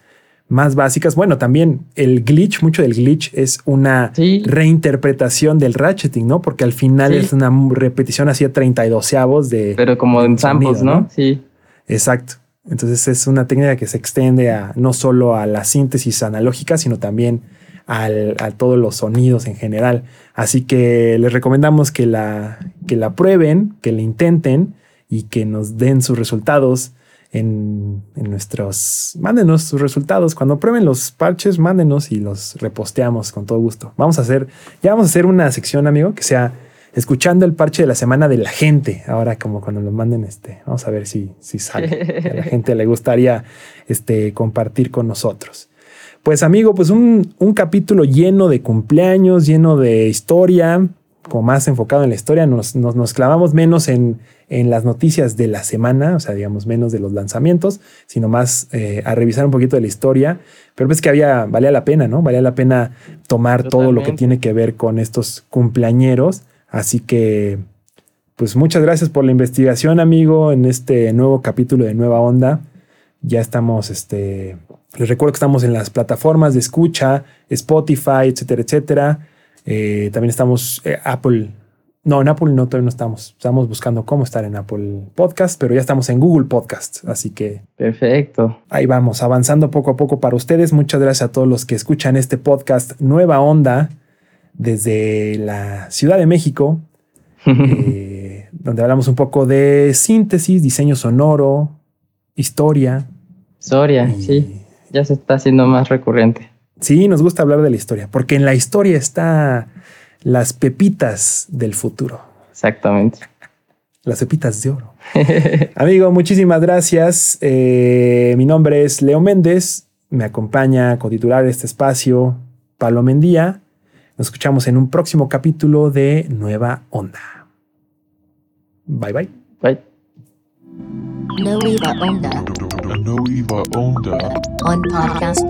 más básicas. Bueno, también el glitch, mucho del glitch es una Sí. reinterpretación del ratcheting, ¿no? Porque al final Sí. es una repetición así a 32 avos de... Pero como en Sonido, samples, ¿no? ¿no? Sí. Exacto. Entonces es una técnica que se extiende a no solo a la síntesis analógica, sino también al- a todos los sonidos en general. Así que les recomendamos que la, que la prueben, que la intenten y que nos den sus resultados en, en nuestros... Mándenos sus resultados. Cuando prueben los parches, mándenos y los reposteamos con todo gusto. Vamos a hacer, ya vamos a hacer una sección, amigo, que sea escuchando el parche de la semana de la gente. Ahora, como cuando lo manden, este, vamos a ver si, si sale. A la gente le gustaría este, compartir con nosotros. Pues, amigo, pues un, un capítulo lleno de cumpleaños, lleno de historia, como más enfocado en la historia. Nos, nos, nos clavamos menos en, en las noticias de la semana, o sea, digamos, menos de los lanzamientos, sino más eh, a revisar un poquito de la historia. Pero ves que había, valía la pena, ¿no? Valía la pena tomar todo lo que tiene que ver con estos cumpleañeros. Así que, pues muchas gracias por la investigación, amigo, en este nuevo capítulo de Nueva Onda. Ya estamos, este, les recuerdo que estamos en las plataformas de escucha, Spotify, etcétera, etcétera. Eh, también estamos eh, Apple. No, en Apple no, todavía no estamos. Estamos buscando cómo estar en Apple Podcast, pero ya estamos en Google Podcast. Así que Perfecto. ahí vamos, avanzando poco a poco para ustedes. Muchas gracias a todos los que escuchan este podcast Nueva Onda desde la Ciudad de México, eh, donde hablamos un poco de síntesis, diseño sonoro, historia. Soria, y- sí. Ya se está haciendo más recurrente. Sí, nos gusta hablar de la historia, porque en la historia está las pepitas del futuro, Exactamente. las pepitas de oro. Amigo, muchísimas gracias. Eh, mi nombre es Leo Méndez. Me acompaña con titular de este espacio Pablo Mendía. Nos escuchamos en un próximo capítulo de Nueva Onda. Bye bye. Bye. Nueva Onda A Noiva Onda. on podcast.